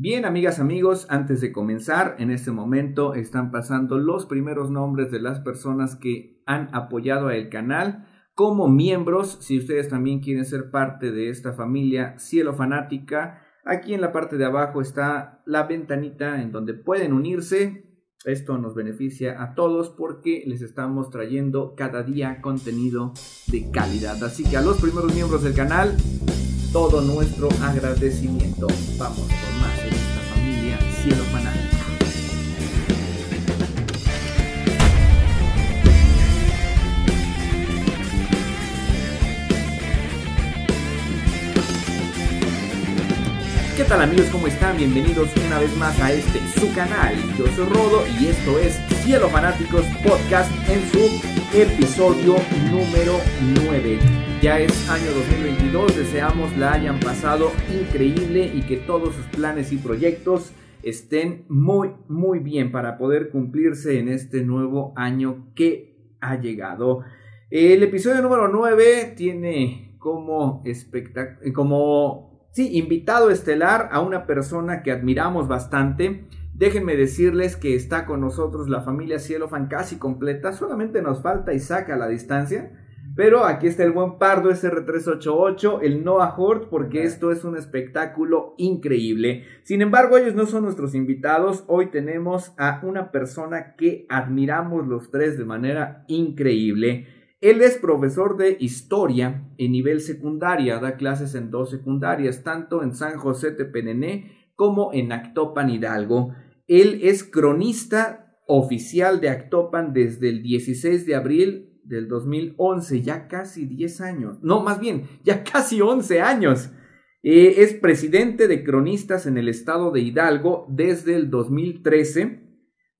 Bien, amigas, amigos, antes de comenzar, en este momento están pasando los primeros nombres de las personas que han apoyado al canal como miembros. Si ustedes también quieren ser parte de esta familia Cielo Fanática, aquí en la parte de abajo está la ventanita en donde pueden unirse. Esto nos beneficia a todos porque les estamos trayendo cada día contenido de calidad. Así que a los primeros miembros del canal, todo nuestro agradecimiento. Vamos Cielo. ¿Qué tal amigos? ¿Cómo están? Bienvenidos una vez más a este su canal. Yo soy Rodo y esto es Cielo Fanáticos Podcast en su episodio número 9. Ya es año 2022, deseamos la hayan pasado increíble y que todos sus planes y proyectos estén muy, muy bien para poder cumplirse en este nuevo año que ha llegado. El episodio número 9 tiene como, como sí, invitado estelar a una persona que admiramos bastante. Déjenme decirles que está con nosotros la familia Cielofan casi completa, solamente nos falta Isaac a la distancia. Pero aquí está el buen Pardo SR388, el Noah Hort, porque esto es un espectáculo increíble. Sin embargo, ellos no son nuestros invitados. Hoy tenemos a una persona que admiramos los tres de manera increíble. Él es profesor de historia en nivel secundaria, da clases en dos secundarias, tanto en San José Tepenené como en Actopan Hidalgo. Él es cronista oficial de Actopan desde el 16 de abril del 2011, ya casi 10 años, no, más bien, ya casi 11 años. Eh, es presidente de cronistas en el estado de Hidalgo desde el 2013.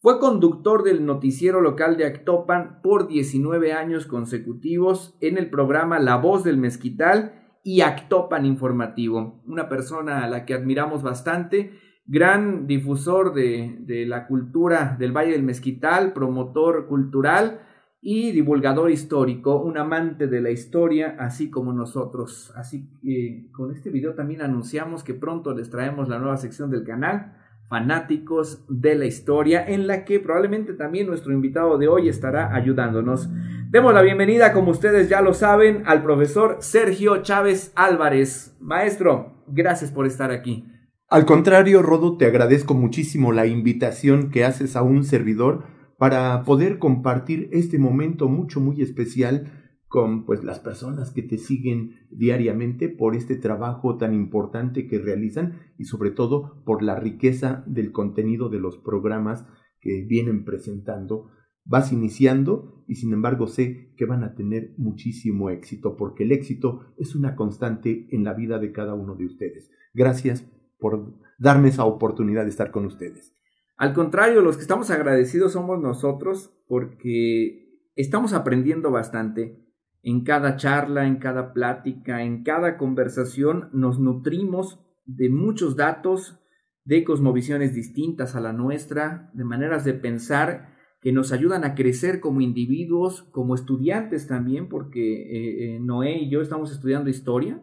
Fue conductor del noticiero local de Actopan por 19 años consecutivos en el programa La Voz del Mezquital y Actopan Informativo. Una persona a la que admiramos bastante, gran difusor de, de la cultura del Valle del Mezquital, promotor cultural y divulgador histórico, un amante de la historia, así como nosotros. Así que con este video también anunciamos que pronto les traemos la nueva sección del canal, Fanáticos de la Historia, en la que probablemente también nuestro invitado de hoy estará ayudándonos. Demos la bienvenida, como ustedes ya lo saben, al profesor Sergio Chávez Álvarez. Maestro, gracias por estar aquí. Al contrario, Rodo, te agradezco muchísimo la invitación que haces a un servidor para poder compartir este momento mucho, muy especial con pues las personas que te siguen diariamente por este trabajo tan importante que realizan y sobre todo por la riqueza del contenido de los programas que vienen presentando. Vas iniciando y sin embargo sé que van a tener muchísimo éxito porque el éxito es una constante en la vida de cada uno de ustedes. Gracias por darme esa oportunidad de estar con ustedes. Al contrario, los que estamos agradecidos somos nosotros porque estamos aprendiendo bastante. En cada charla, en cada plática, en cada conversación nos nutrimos de muchos datos, de cosmovisiones distintas a la nuestra, de maneras de pensar que nos ayudan a crecer como individuos, como estudiantes también, porque eh, eh, Noé y yo estamos estudiando historia.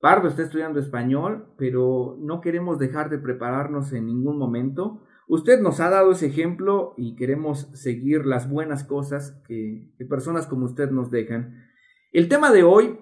Pardo está estudiando español, pero no queremos dejar de prepararnos en ningún momento Usted nos ha dado ese ejemplo y queremos seguir las buenas cosas que, personas como usted nos dejan. El tema de hoy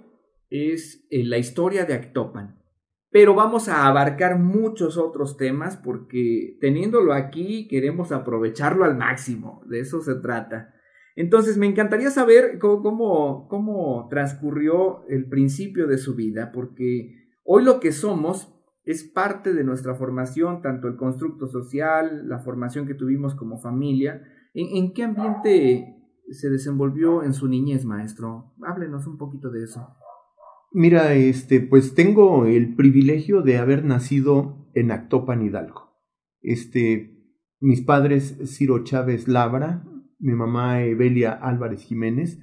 es eh, la historia de Actopan, pero vamos a abarcar muchos otros temas porque teniéndolo aquí queremos aprovecharlo al máximo, de eso se trata. Entonces me encantaría saber cómo, cómo transcurrió el principio de su vida, porque hoy lo que somos es parte de nuestra formación, tanto el constructo social, la formación que tuvimos como familia. ¿En, qué ambiente se desenvolvió en su niñez, maestro? Háblenos un poquito de eso. Mira, este, pues tengo el privilegio de haber nacido en Actopan, Hidalgo. Este, mis padres Ciro Chávez Labra, mi mamá Evelia Álvarez Jiménez.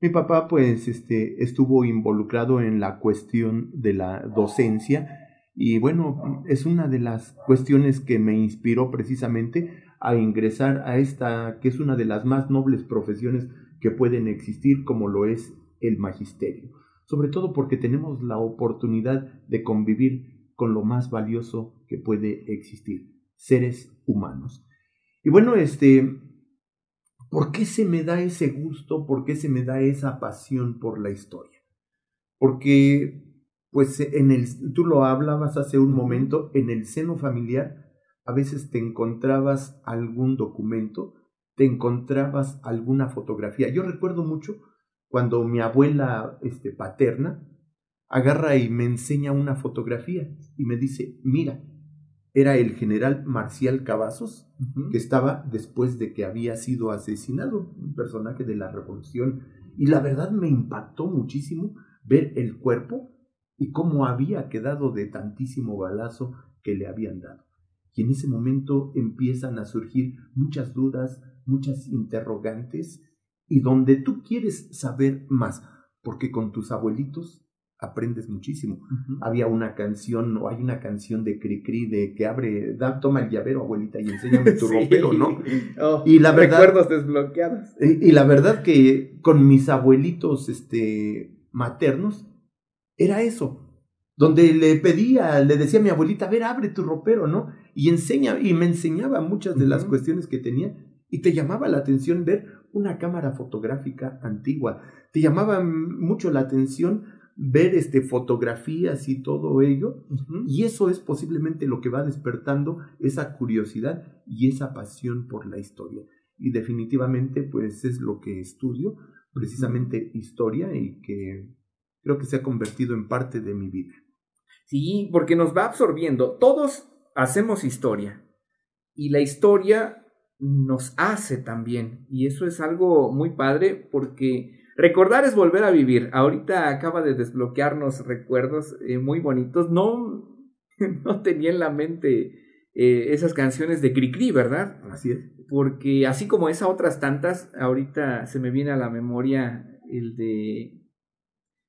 Mi papá, pues, este, estuvo involucrado en la cuestión de la docencia y bueno, es una de las cuestiones que me inspiró precisamente a ingresar a esta, que es una de las más nobles profesiones que pueden existir, como lo es el magisterio. Sobre todo porque tenemos la oportunidad de convivir con lo más valioso que puede existir, seres humanos. Y bueno, este, ¿por qué se me da ese gusto? ¿Por qué se me da esa pasión por la historia? Porque, pues, en el, tú lo hablabas hace un momento, en el seno familiar, a veces te encontrabas algún documento, te encontrabas alguna fotografía. Yo recuerdo mucho cuando mi abuela este, paterna agarra y me enseña una fotografía y me dice, mira, era el general Marcial Cavazos, que estaba después de que había sido asesinado, un personaje de la revolución. Y la verdad me impactó muchísimo ver el cuerpo y cómo había quedado de tantísimo balazo que le habían dado. Y en ese momento empiezan a surgir muchas dudas, muchas interrogantes, y donde tú quieres saber más, porque con tus abuelitos aprendes muchísimo. Había una canción, o hay una canción de Cricri de que abre, da, toma el llavero, abuelita, y enséñame tu ropero, ¿no? Oh, y la verdad, recuerdos desbloqueados. Y, y, la verdad que con mis abuelitos este, maternos, era eso. Donde le pedía, le decía a mi abuelita, a ver, abre tu ropero, ¿no? Y enseña, y me enseñaba muchas de las cuestiones que tenía. Y te llamaba la atención ver una cámara fotográfica antigua. Te llamaba mucho la atención ver este, fotografías y todo ello. Y eso es posiblemente lo que va despertando esa curiosidad y esa pasión por la historia. Y definitivamente, pues es lo que estudio, precisamente historia, y que creo que se ha convertido en parte de mi vida. Sí, porque nos va absorbiendo. Todos hacemos historia. Y la historia nos hace también. Y eso es algo muy padre porque Recordar es volver a vivir. Ahorita acaba de desbloquearnos recuerdos eh, muy bonitos. No, no tenía en la mente eh, esas canciones de Cricri, ¿verdad? Así es. Porque así como esas otras tantas, ahorita se me viene a la memoria el de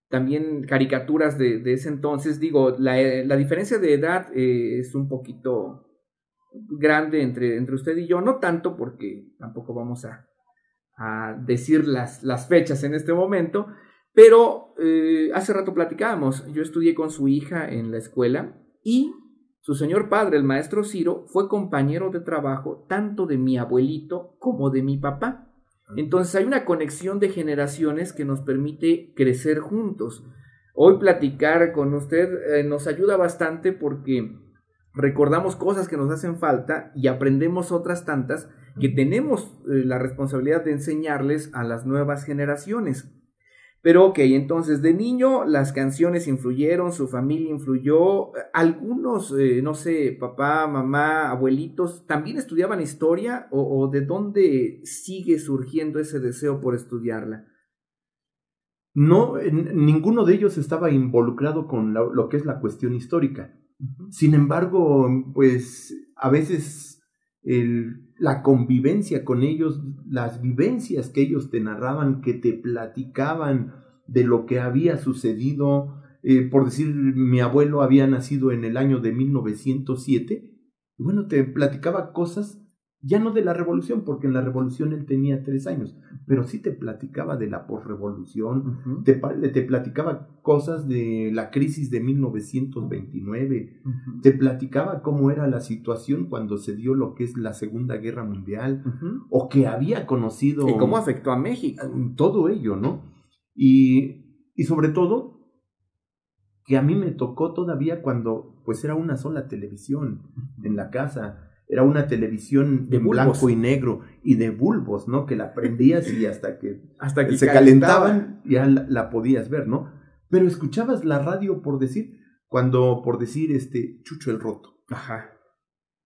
también caricaturas de, ese entonces. Digo, la, la diferencia de edad eh, es un poquito grande entre, entre usted y yo, no tanto porque tampoco vamos a, a decir las, las fechas en este momento, pero eh, hace rato platicábamos, yo estudié con su hija en la escuela y su señor padre, el maestro Ciro, fue compañero de trabajo tanto de mi abuelito como de mi papá. Entonces hay una conexión de generaciones que nos permite crecer juntos. Hoy platicar con usted eh, nos ayuda bastante porque recordamos cosas que nos hacen falta y aprendemos otras tantas que tenemos eh, la responsabilidad de enseñarles a las nuevas generaciones. Pero ok, entonces de niño las canciones influyeron, su familia influyó, algunos, eh, no sé, papá, mamá, abuelitos, ¿también estudiaban historia o, de dónde sigue surgiendo ese deseo por estudiarla? No, ninguno de ellos estaba involucrado con lo que es la cuestión histórica. Sin embargo, pues a veces la convivencia con ellos, las vivencias que ellos te narraban, que te platicaban de lo que había sucedido, eh, por decir, mi abuelo había nacido en el año de 1907, y bueno, te platicaba cosas ya no de la revolución, porque en la revolución él tenía tres años, pero sí te platicaba de la posrevolución, te, te, platicaba cosas de la crisis de 1929, te platicaba cómo era la situación cuando se dio lo que es la Segunda Guerra Mundial, o que había conocido... Y cómo afectó a México. Todo ello, ¿no? Y, y sobre todo, que a mí me tocó todavía cuando pues era una sola televisión en la casa era una televisión de blanco y negro y de bulbos, ¿no? Que la prendías y hasta que, hasta que se calentaban ya la, podías ver, ¿no? Pero escuchabas la radio por decir, cuando por decir este Chucho el Roto. Ajá.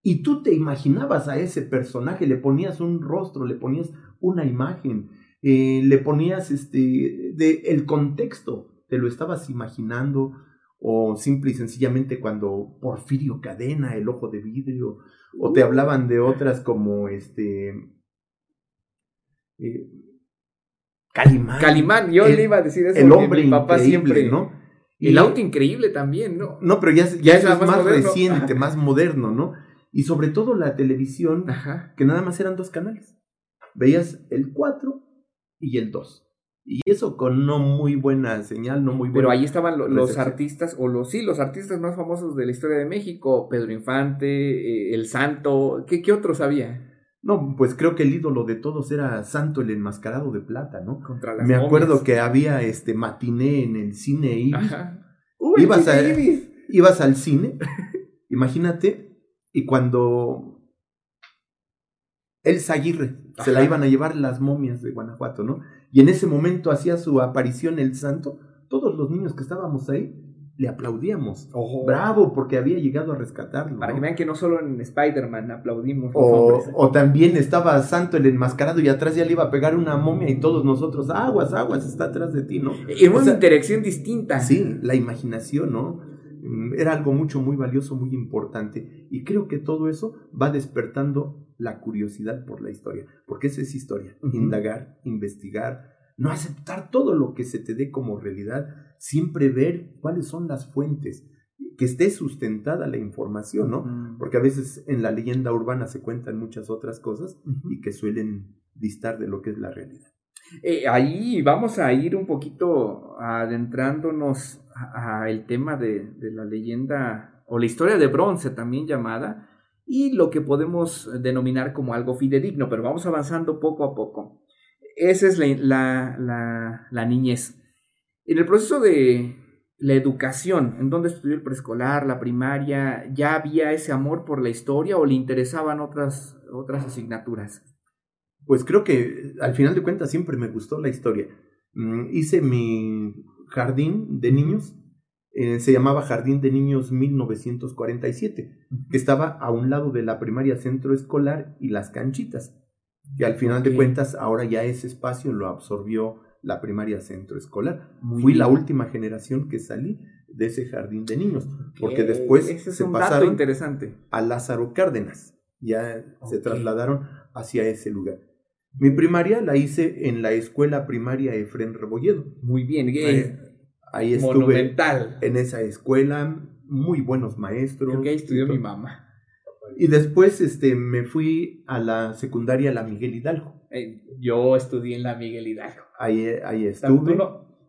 Y tú te imaginabas a ese personaje, le ponías un rostro, le ponías una imagen, eh, le ponías este de el contexto, te lo estabas imaginando o simple y sencillamente cuando Porfirio Cadena, el ojo de vidrio, o te hablaban de otras como este eh, Calimán. Calimán, yo le iba a decir eso. El hombre mi papá siempre, ¿no? el auto increíble también, ¿no? No, pero ya, ya, es más, reciente, más moderno, ¿no? Y sobre todo la televisión, que nada más eran dos canales. Veías el 4 y el 2. Y eso con no muy buena señal, no muy buena. Pero ahí estaban los artistas, o los sí, los artistas más famosos de la historia de México, Pedro Infante, eh, El Santo, ¿qué, ¿qué otros había? No, pues creo que el ídolo de todos era Santo el enmascarado de plata, ¿no? Contra las Me acuerdo que había este matiné en el cine Ibis. Uy, ibas, ibas al cine, imagínate, y cuando Elsa Aguirre se la iban a llevar las momias de Guanajuato, ¿no? Y en ese momento hacía su aparición el santo, todos los niños que estábamos ahí le aplaudíamos. Bravo, porque había llegado a rescatarlo. Para que vean que no solo en Spider-Man aplaudimos. O, o, también estaba Santo el enmascarado y atrás ya le iba a pegar una momia y todos nosotros, aguas, aguas, está atrás de ti, ¿no? Era una interacción distinta. Sí, la imaginación, ¿no? Mm, era algo mucho, muy valioso, muy importante. Y creo que todo eso va despertando la curiosidad por la historia, porque esa es historia, indagar, investigar, no aceptar todo lo que se te dé como realidad, siempre ver cuáles son las fuentes, que esté sustentada la información, ¿no? Porque a veces en la leyenda urbana se cuentan muchas otras cosas y que suelen distar de lo que es la realidad. Eh, ahí vamos a ir un poquito adentrándonos al tema de, de la leyenda o la historia de bronce también llamada y lo que podemos denominar como algo fidedigno, pero vamos avanzando poco a poco. Esa es la, la, la, niñez. En el proceso de la educación, en donde estudió el preescolar, la primaria, ¿ya había ese amor por la historia o le interesaban otras, otras asignaturas? Pues creo que al final de cuentas siempre me gustó la historia. Mm, hice mi jardín de niños, eh, se llamaba Jardín de Niños 1947, que estaba a un lado de la primaria centro escolar y las canchitas que al final de cuentas ahora ya ese espacio lo absorbió la primaria centro escolar. Fui la última generación que salí de ese jardín de niños, porque después se pasaron interesante. a Lázaro Cárdenas, ya se trasladaron hacia ese lugar. Mi primaria la hice en la escuela primaria Efren Rebolledo. Muy bien, ahí, ahí estuve en esa escuela, muy buenos maestros. Creo que ahí estudió mi mamá. Y después este, me fui a la secundaria La Miguel Hidalgo. Eh, yo estudié en la Miguel Hidalgo. Ahí, ahí estuve.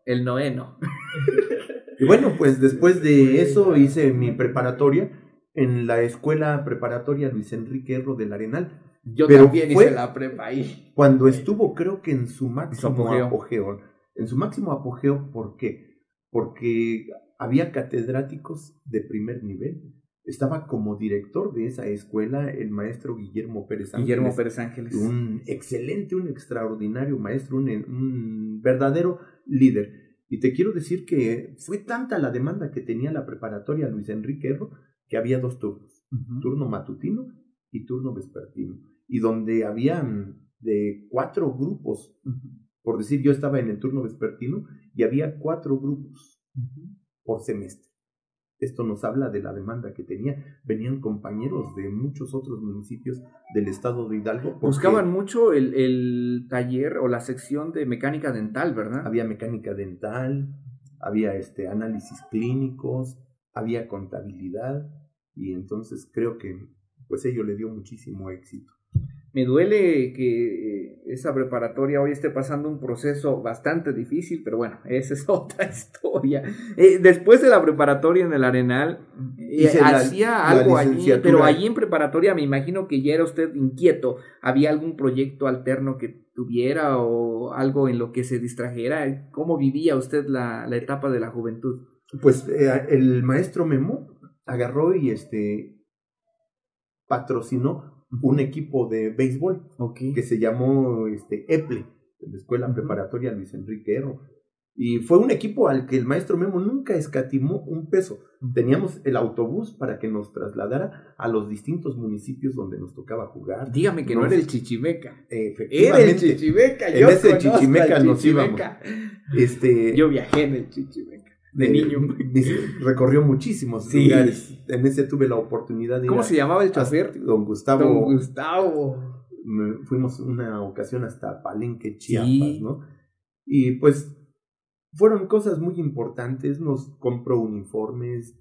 el noveno. y bueno, pues después de eso hice mi preparatoria en la escuela preparatoria Luis Enrique Erro del Arenal. Yo también hice la prepa ahí. Cuando estuvo, creo que en su máximo apogeo. En su máximo apogeo, ¿por qué? Porque había catedráticos de primer nivel estaba como director de esa escuela el maestro Guillermo Pérez Ángeles. Guillermo Pérez Ángeles. Un excelente, un extraordinario maestro, un, verdadero líder. Y te quiero decir que fue tanta la demanda que tenía la preparatoria Luis Enrique Erro que había dos turnos, turno matutino y turno vespertino. Y donde habían de cuatro grupos, por decir, yo estaba en el turno vespertino y había cuatro grupos por semestre. Esto nos habla de la demanda que tenía. Venían compañeros de muchos otros municipios del estado de Hidalgo. Buscaban mucho el, taller o la sección de mecánica dental, ¿verdad? Había mecánica dental, había este, análisis clínicos, había contabilidad y entonces creo que pues ello le dio muchísimo éxito. Me duele que eh, esa preparatoria hoy esté pasando un proceso bastante difícil, pero bueno, esa es otra historia. Eh, después de la preparatoria en el Arenal, eh, hacía algo allí, pero allí en preparatoria me imagino que ya era usted inquieto. ¿Había algún proyecto alterno que tuviera o algo en lo que se distrajera? ¿Cómo vivía usted la, la etapa de la juventud? Pues el maestro Memo agarró y este patrocinó un equipo de béisbol que se llamó este, EPLE, la Escuela Preparatoria Luis Enrique Erro. Y fue un equipo al que el maestro Memo nunca escatimó un peso. Teníamos el autobús para que nos trasladara a los distintos municipios donde nos tocaba jugar. Dígame que no, era el Chichimeca. Era el Chichimeca. en ese Chichimeca nos íbamos. Este, Yo viajé en el Chichimeca de niño. Recorrió muchísimos lugares. En ese tuve la oportunidad de ¿Cómo se llamaba el chofer? Don Gustavo. Don Gustavo. Fuimos una ocasión hasta Palenque, Chiapas, ¿no? Y pues fueron cosas muy importantes. Nos compró uniformes,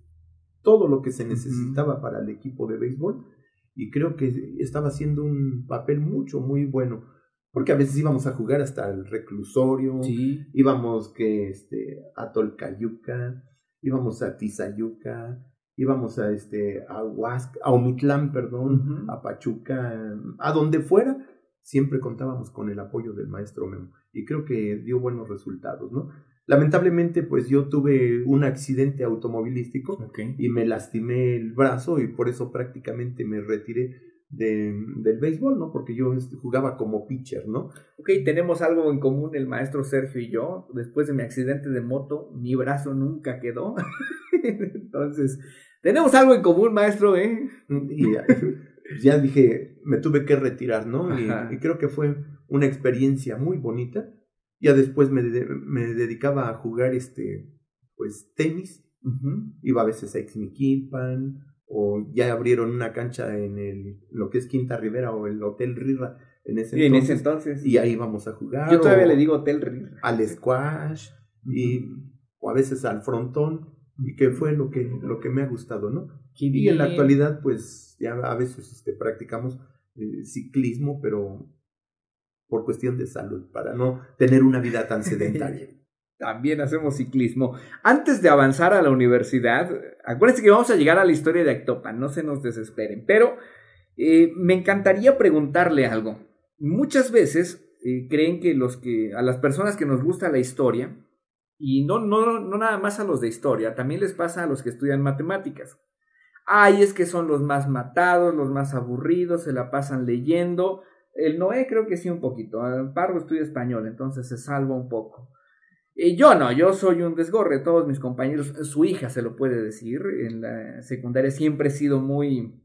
todo lo que se necesitaba para el equipo de béisbol. Y creo que estaba haciendo un papel mucho, muy bueno. Porque a veces íbamos a jugar hasta el reclusorio, Sí. íbamos que este a Tolcayuca, íbamos a Tizayuca, íbamos a este a Huasca, a Omitlán, perdón, a Pachuca, a donde fuera, siempre contábamos con el apoyo del maestro Memo y creo que dio buenos resultados, ¿no? Lamentablemente, pues yo tuve un accidente automovilístico y me lastimé el brazo y por eso prácticamente me retiré de, del béisbol, ¿no? Porque yo este, jugaba como pitcher, ¿no? Ok, tenemos algo en común el maestro Sergio y yo. Después de mi accidente de moto, mi brazo nunca quedó. Entonces, tenemos algo en común, maestro, ¿eh? Y ya, ya dije, me tuve que retirar, ¿no? Y, creo que fue una experiencia muy bonita. Ya después me, de- me dedicaba a jugar este, pues, tenis. Iba a veces a Ixmiquilpan, o ya abrieron una cancha en el, lo que es Quinta Rivera o el Hotel Rira en ese Y en ese entonces. Y ahí íbamos a jugar. yo todavía le digo Hotel Rira. Al squash, y, o a veces al frontón, y que fue lo que, lo que me ha gustado, ¿no? Qué Y en la actualidad, pues ya a veces este, practicamos eh, ciclismo, pero por cuestión de salud, para no tener una vida tan sedentaria. También hacemos ciclismo. Antes de avanzar a la universidad, acuérdense que vamos a llegar a la historia de Actopan, no se nos desesperen. Pero eh, me encantaría preguntarle algo. Muchas veces eh, creen que los que a las personas que nos gusta la historia y no no no nada más a los de historia, también les pasa a los que estudian matemáticas. Ay, es que son los más matados, los más aburridos, se la pasan leyendo. El Noé creo que sí un poquito. El Pardo estudia español, entonces se salva un poco. Y yo no, yo soy un desgorre, todos mis compañeros, su hija se lo puede decir, en la secundaria siempre he sido muy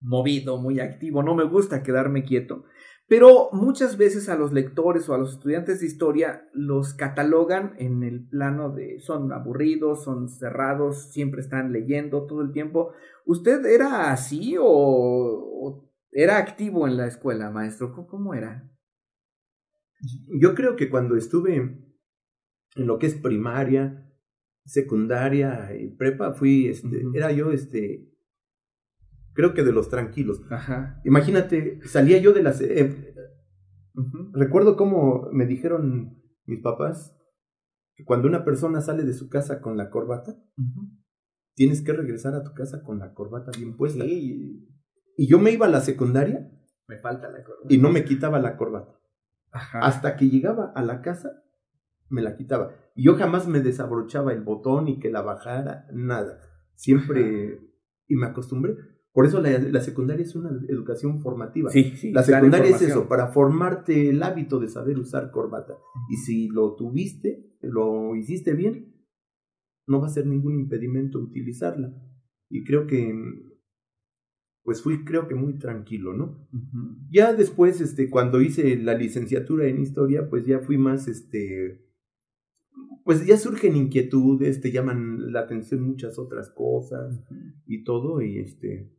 movido, muy activo, no me gusta quedarme quieto, pero muchas veces a los lectores o a los estudiantes de historia los catalogan en el plano de son aburridos, son cerrados, siempre están leyendo todo el tiempo. ¿Usted era así o, era activo en la escuela, maestro? ¿Cómo, cómo era? Yo creo que cuando estuve en lo que es primaria, secundaria y prepa, fui, este, era yo, este, creo que de los tranquilos. Ajá. Imagínate, salía yo de las... eh, recuerdo cómo me dijeron mis papás que cuando una persona sale de su casa con la corbata, tienes que regresar a tu casa con la corbata bien puesta. Sí, Y yo me iba a la secundaria me falta la corbata. y no me quitaba la corbata. Ajá. Hasta que llegaba a la casa, me la quitaba. Y yo jamás me desabrochaba el botón y que la bajara, nada. Siempre, y me acostumbré. Por eso la, la secundaria es una educación formativa. Sí, sí. La dar secundaria es eso, para formarte el hábito de saber usar corbata. Y si lo tuviste, lo hiciste bien, no va a ser ningún impedimento utilizarla. Y creo que, pues fui creo que muy tranquilo, ¿no? Ya después, este, cuando hice la licenciatura en historia, pues ya fui más, este, pues ya surgen inquietudes, te llaman la atención muchas otras cosas y todo, y este,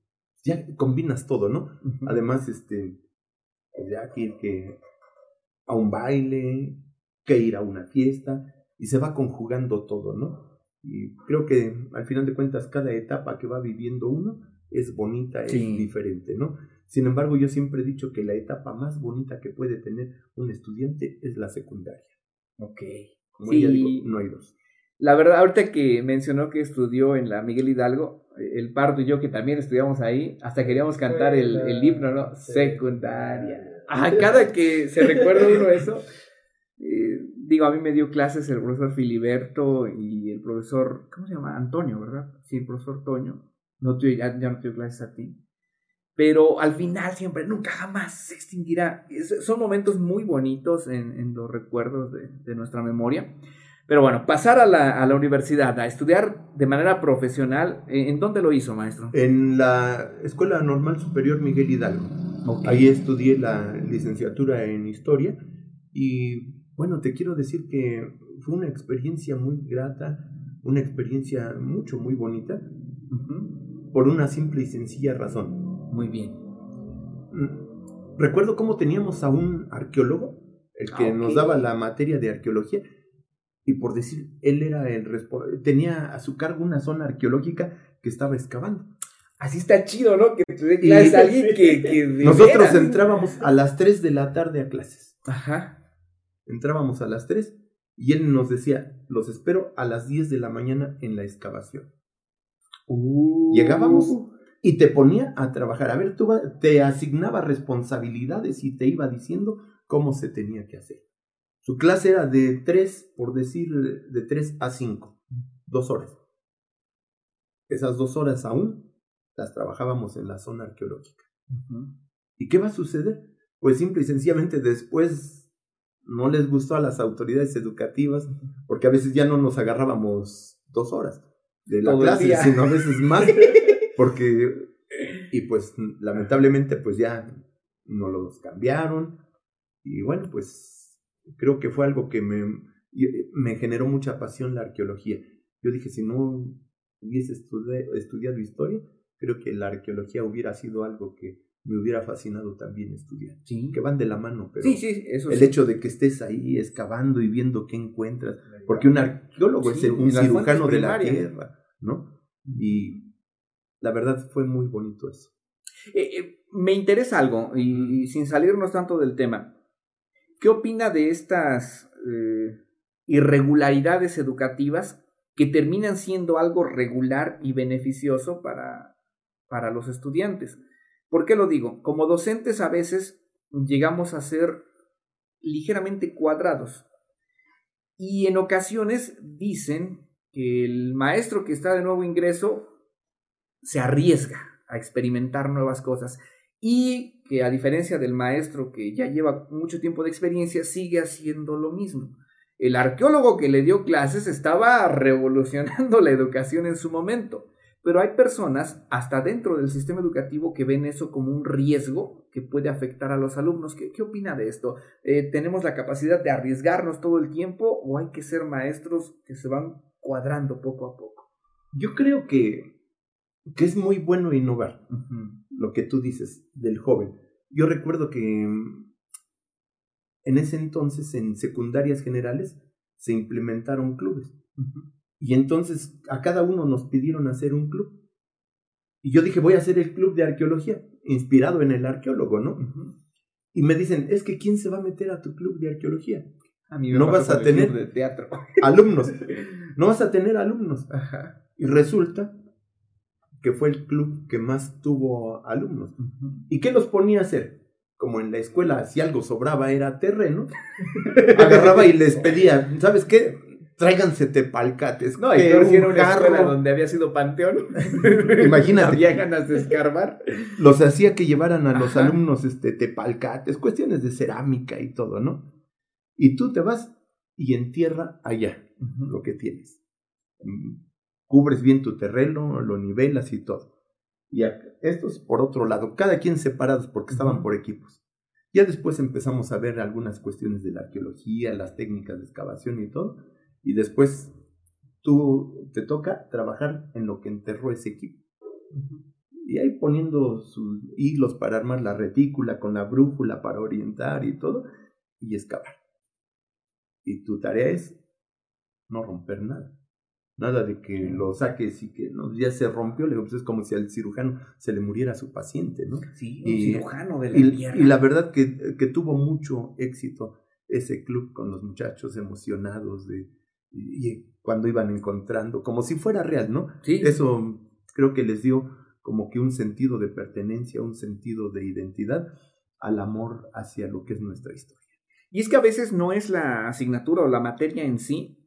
ya combinas todo, ¿no? Además, este, ya que ir que a un baile, que ir a una fiesta, y se va conjugando todo, ¿no? Y creo que al final de cuentas cada etapa que va viviendo uno es bonita, es Sí. diferente, ¿no? Sin embargo, yo siempre he dicho que la etapa más bonita que puede tener un estudiante es la secundaria. Ok. Como Sí. no hay dos. La verdad, ahorita que mencionó que estudió en la Miguel Hidalgo, el Pardo y yo, que también estudiamos ahí, hasta queríamos cantar el, el himno, ¿no? Secundaria. Ajá, cada que se recuerda uno eso, eh, digo, a mí me dio clases el profesor Filiberto y el profesor, ¿cómo se llama? Antonio, ¿verdad? Sí, el profesor Toño. No te, ya, ya no te dio clases a ti. Pero al final siempre, nunca jamás se extinguirá. Es- son momentos muy bonitos en, en los recuerdos de, de nuestra memoria. Pero bueno, pasar a la, a la universidad, a estudiar de manera profesional, ¿en dónde lo hizo, maestro? En la Escuela Normal Superior Miguel Hidalgo. Ok. Ahí estudié la licenciatura en historia y bueno, te quiero decir que fue una experiencia muy grata, una experiencia mucho, muy bonita, Ujú. por una simple y sencilla razón. Muy bien. Mm, Recuerdo cómo teníamos a un arqueólogo, el que Ah, nos daba la materia de arqueología, y por decir, él era el tenía a su cargo una zona arqueológica que estaba excavando. Así está chido, ¿no? Que te dé Y- clases a alguien que, que Nosotros veras. entrábamos a las 3 de la tarde a clases. Ajá. Entrábamos a las 3 y él nos decía, los espero a las 10 de la mañana en la excavación. Uh. Llegábamos y te ponía a trabajar. A ver, tú te asignaba responsabilidades y te iba diciendo cómo se tenía que hacer. Su clase era de 3, por decir, de 3 a 5, dos horas. Esas dos horas aún las trabajábamos en la zona arqueológica. ¿Y qué va a suceder? Pues simple y sencillamente después no les gustó a las autoridades educativas, porque a veces ya no nos agarrábamos dos horas de la clase, sino a veces más, porque, y pues lamentablemente pues ya no los cambiaron, y bueno, pues creo que fue algo que me, me generó mucha pasión la arqueología. Yo dije, si no hubiese estudiado historia, creo que la arqueología hubiera sido algo que me hubiera fascinado también estudiar. Sí. Que van de la mano, pero sí, sí, eso el hecho de que estés ahí excavando y viendo qué encuentras, porque un arqueólogo es un cirujano de la tierra, ¿no? Y la verdad fue muy bonito eso. Eh, eh, me interesa algo, y, sin salirnos tanto del tema, ¿qué opina de estas eh, irregularidades educativas que terminan siendo algo regular y beneficioso para, para los estudiantes? ¿Por qué lo digo? Como docentes a veces llegamos a ser ligeramente cuadrados y en ocasiones dicen que el maestro que está de nuevo ingreso se arriesga a experimentar nuevas cosas y que a diferencia del maestro que ya lleva mucho tiempo de experiencia sigue haciendo lo mismo. El arqueólogo que le dio clases estaba revolucionando la educación en su momento pero hay personas, hasta dentro del sistema educativo, que ven eso como un riesgo que puede afectar a los alumnos. ¿Qué, qué opina de esto? Eh, ¿Tenemos la capacidad de arriesgarnos todo el tiempo o hay que ser maestros que se van cuadrando poco a poco? Yo creo que, que es muy bueno innovar, lo que tú dices del joven. Yo recuerdo que mm, en ese entonces, en secundarias generales, se implementaron clubes. Y entonces a cada uno nos pidieron hacer un club. Y yo dije, voy a hacer el club de arqueología, inspirado en el arqueólogo, ¿no? Y me dicen, es que ¿quién se va a meter a tu club de arqueología? A mí no vas a tener de teatro. alumnos. No vas a tener alumnos. Y resulta que fue el club que más tuvo alumnos. ¿Y qué los ponía a hacer? Como en la escuela, si algo sobraba era terreno, agarraba y les pedía, ¿sabes qué? tráiganse tepalcates. No, y tú era una escuela donde había sido panteón. Imagínate. había ganas de escarbar. Los hacía que llevaran a los alumnos este, tepalcates, cuestiones de cerámica y todo, ¿no? Y tú te vas y entierra allá lo que tienes. Cubres bien tu terreno, lo nivelas y todo. Y estos, por otro lado, cada quien separados porque estaban por equipos. Ya después empezamos a ver algunas cuestiones de la arqueología, las técnicas de excavación y todo y después tú te toca trabajar en lo que enterró ese equipo. Y ahí poniendo sus hilos para armar la retícula con la brújula para orientar y todo, y excavar. Y tu tarea es no romper nada. Nada de que lo saques y que no, ya se rompió, le pues es como si al cirujano se le muriera a su paciente, ¿no? Sí, un cirujano de la y, y la verdad que, que tuvo mucho éxito ese club con los muchachos emocionados de, y, cuando iban encontrando, como si fuera real, ¿no? Sí. Eso creo que les dio como que un sentido de pertenencia, un sentido de identidad al amor hacia lo que es nuestra historia. Y es que a veces no es la asignatura o la materia en sí,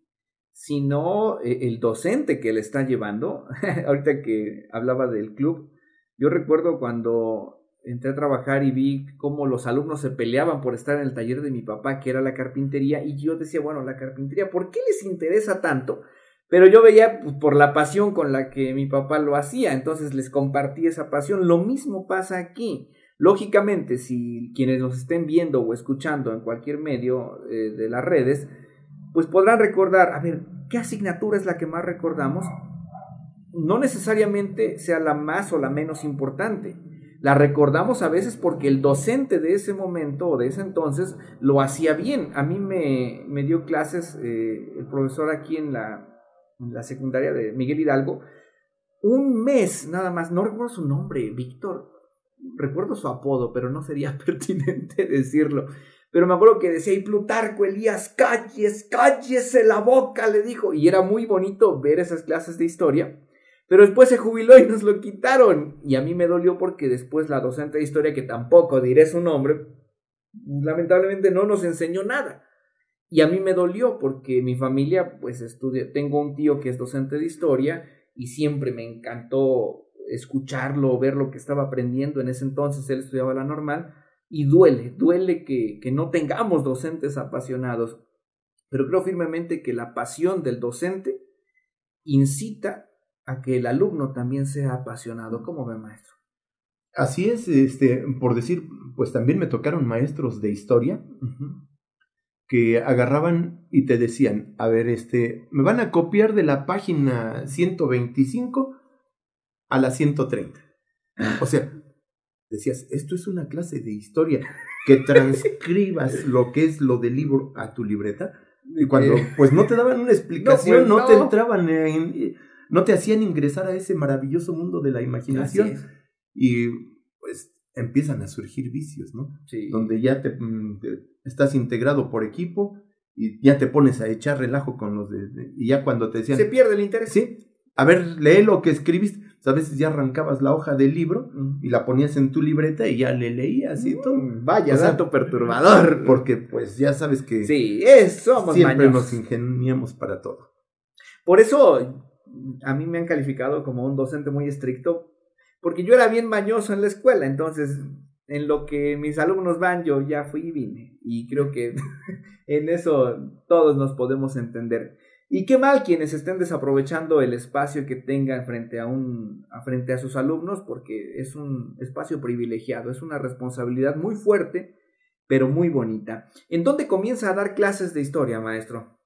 sino eh, el docente que le está llevando. Ahorita que hablaba del club, yo recuerdo cuando entré a trabajar y vi cómo los alumnos se peleaban por estar en el taller de mi papá, que era la carpintería, y yo decía, bueno, la carpintería, ¿por qué les interesa tanto? Pero yo veía pues, por la pasión con la que mi papá lo hacía, entonces les compartí esa pasión. Lo mismo pasa aquí. Lógicamente, si quienes nos estén viendo o escuchando en cualquier medio eh, de las redes, pues podrán recordar, a ver, ¿qué asignatura es la que más recordamos? No necesariamente sea la más o la menos importante la recordamos a veces porque el docente de ese momento o de ese entonces lo hacía bien. A mí me, me dio clases eh, el profesor aquí en la, en la secundaria de Miguel Hidalgo. Un mes nada más, no recuerdo su nombre, Víctor. Recuerdo su apodo, pero no sería pertinente decirlo. Pero me acuerdo que decía, y Plutarco Elías, calles, cállese la boca, le dijo. Y era muy bonito ver esas clases de historia. Pero después se jubiló y nos lo quitaron. Y a mí me dolió porque después la docente de historia, que tampoco diré su nombre, lamentablemente no nos enseñó nada. Y a mí me dolió porque mi familia, pues estudia, tengo un tío que es docente de historia y siempre me encantó escucharlo, ver lo que estaba aprendiendo. En ese entonces él estudiaba la normal y duele, duele que, que no tengamos docentes apasionados, pero creo firmemente que la pasión del docente incita a que el alumno también sea apasionado. ¿Cómo ve, maestro? Así es, este, por decir, pues también me tocaron maestros de historia que agarraban y te decían, a ver, este, me van a copiar de la página 125 a la 130. O sea, decías, esto es una clase de historia, que transcribas lo que es lo del libro a tu libreta. Y cuando eh. pues no te daban una explicación, no, pues, te entraban, no te hacían ingresar a ese maravilloso mundo de la imaginación. Y pues empiezan a surgir vicios, ¿no? Sí. Donde ya te, mm, estás integrado por equipo y ya te pones a echar relajo con los de, y ya cuando te decían se pierde el interés. Sí. A ver, lee lo que escribiste a veces ya arrancabas la hoja del libro y la ponías en tu libreta y ya le leías y todo. Vaya, dato perturbador. Porque pues ya sabes que sí, es, somos siempre nos ingeniamos para todo. Por eso a mí me han calificado como un docente muy estricto, porque yo era bien mañoso en la escuela, entonces en lo que mis alumnos van yo ya fui y vine. Y creo que en eso todos nos podemos entender. Y qué mal quienes estén desaprovechando el espacio que tengan frente a, un, a frente a sus alumnos, porque es un espacio privilegiado, es una responsabilidad muy fuerte, pero muy bonita. ¿En dónde comienza a dar clases de historia, maestro?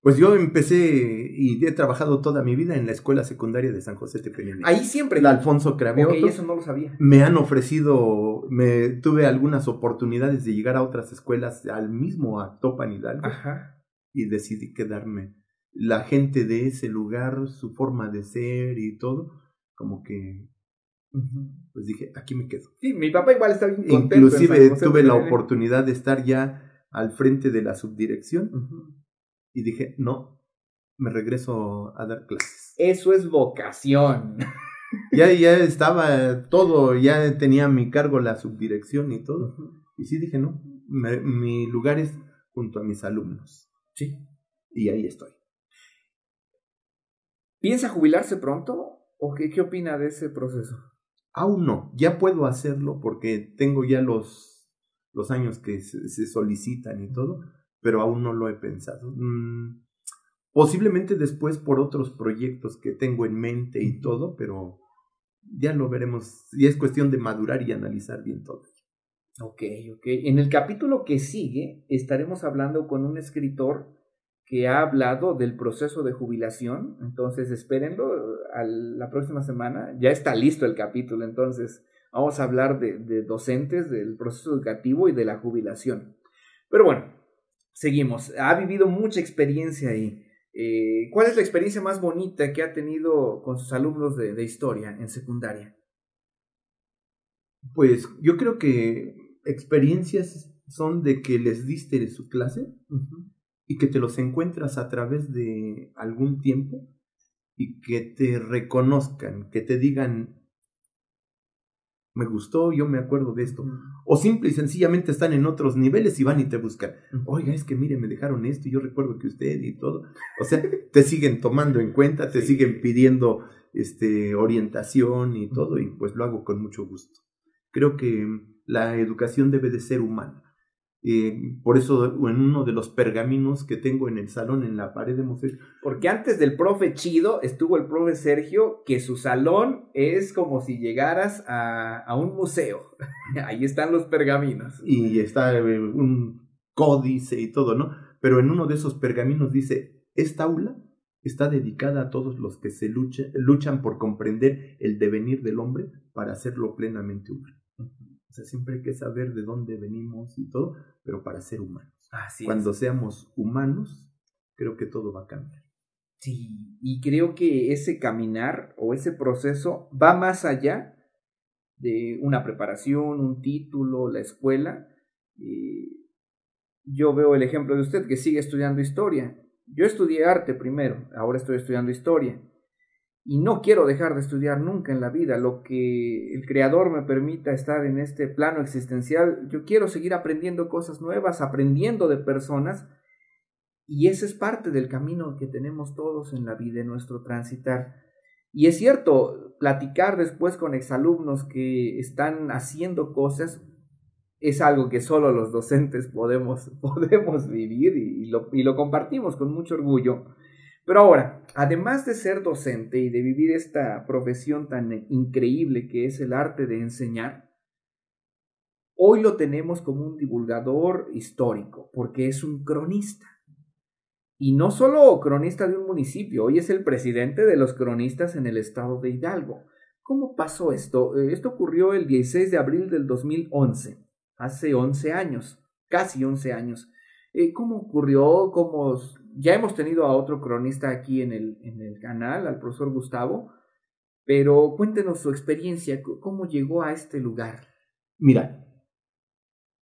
Pues yo empecé y he trabajado toda mi vida en la escuela secundaria de San José Tepeyac. Ahí siempre. La Alfonso Cravioto. Ok, eso no lo sabía. Me han ofrecido, me tuve algunas oportunidades de llegar a otras escuelas al mismo a Topan Hidalgo. Ajá. Y decidí quedarme la gente de ese lugar, su forma de ser y todo, como que pues dije, aquí me quedo. Sí, mi papá igual está bien contento. Inclusive tuve la oportunidad de estar ya al frente de la subdirección y dije, no, me regreso a dar clases. Eso es vocación. ya, ya estaba todo, ya tenía mi cargo la subdirección y todo. Y sí dije, no, mi lugar es junto a mis alumnos. Sí. Y ahí estoy. ¿Piensa jubilarse pronto? ¿O qué, qué opina de ese proceso? Aún no, ya puedo hacerlo porque tengo ya los, los años que se, solicitan y todo, pero aún no lo he pensado. Mm, posiblemente después por otros proyectos que tengo en mente y todo, pero ya lo veremos. Y es cuestión de madurar y analizar bien todo. Ok, ok. En el capítulo que sigue estaremos hablando con un escritor que ha hablado del proceso de jubilación. Entonces, espérenlo a la próxima semana. Ya está listo el capítulo. Entonces, vamos a hablar de, docentes, del proceso educativo y de la jubilación. Pero bueno, seguimos. Ha vivido mucha experiencia ahí. Eh, ¿Cuál es la experiencia más bonita que ha tenido con sus alumnos de, historia en secundaria? Pues yo creo que experiencias son de que les diste su clase y que te los encuentras a través de algún tiempo y que te reconozcan, que te digan, me gustó, yo me acuerdo de esto. O simple y sencillamente están en otros niveles y van y te buscan. Oiga, es que mire, me dejaron esto y yo recuerdo que usted y todo. O sea, te siguen tomando en cuenta, te siguen pidiendo este, orientación y todo, y pues lo hago con mucho gusto. Creo que la educación debe de ser humana. Eh, por eso en uno de los pergaminos que tengo en el salón, en la pared de museo. Porque antes del profe Chido estuvo el profe Sergio, que su salón es como si llegaras a, a un museo. Ahí están los pergaminos. Y está eh, un códice y todo, ¿no? Pero en uno de esos pergaminos dice, esta aula está dedicada a todos los que se luchan por comprender el devenir del hombre para hacerlo plenamente humano. O sea, siempre hay que saber de dónde venimos y todo, pero para ser humanos. Cuando seamos humanos, creo que todo va a cambiar. Sí, y creo que ese caminar o ese proceso va más allá de una preparación, un título, la escuela. Eh, yo veo el ejemplo de usted que sigue estudiando historia. Yo estudié arte primero, ahora estoy estudiando historia. Y no quiero dejar de estudiar nunca en la vida. Lo que el Creador me permita estar en este plano existencial, yo quiero seguir aprendiendo cosas nuevas, aprendiendo de personas. Y ese es parte del camino que tenemos todos en la vida, en nuestro transitar. Y es cierto, platicar después con exalumnos que están haciendo cosas es algo que solo los docentes podemos, podemos vivir y, lo, y lo compartimos con mucho orgullo. Pero ahora, además de ser docente y de vivir esta profesión tan increíble que es el arte de enseñar, hoy lo tenemos como un divulgador histórico, porque es un cronista. Y no solo cronista de un municipio, hoy es el presidente de los cronistas en el estado de Hidalgo. ¿Cómo pasó esto? Eh, esto ocurrió el 16 de abril del 2011 hace 11 años, casi 11 años. Eh, ¿Cómo ocurrió? ¿Cómo... Ya hemos tenido a otro cronista aquí en el, en el canal, al profesor Gustavo, pero cuéntenos su experiencia, cómo llegó a este lugar. Mira,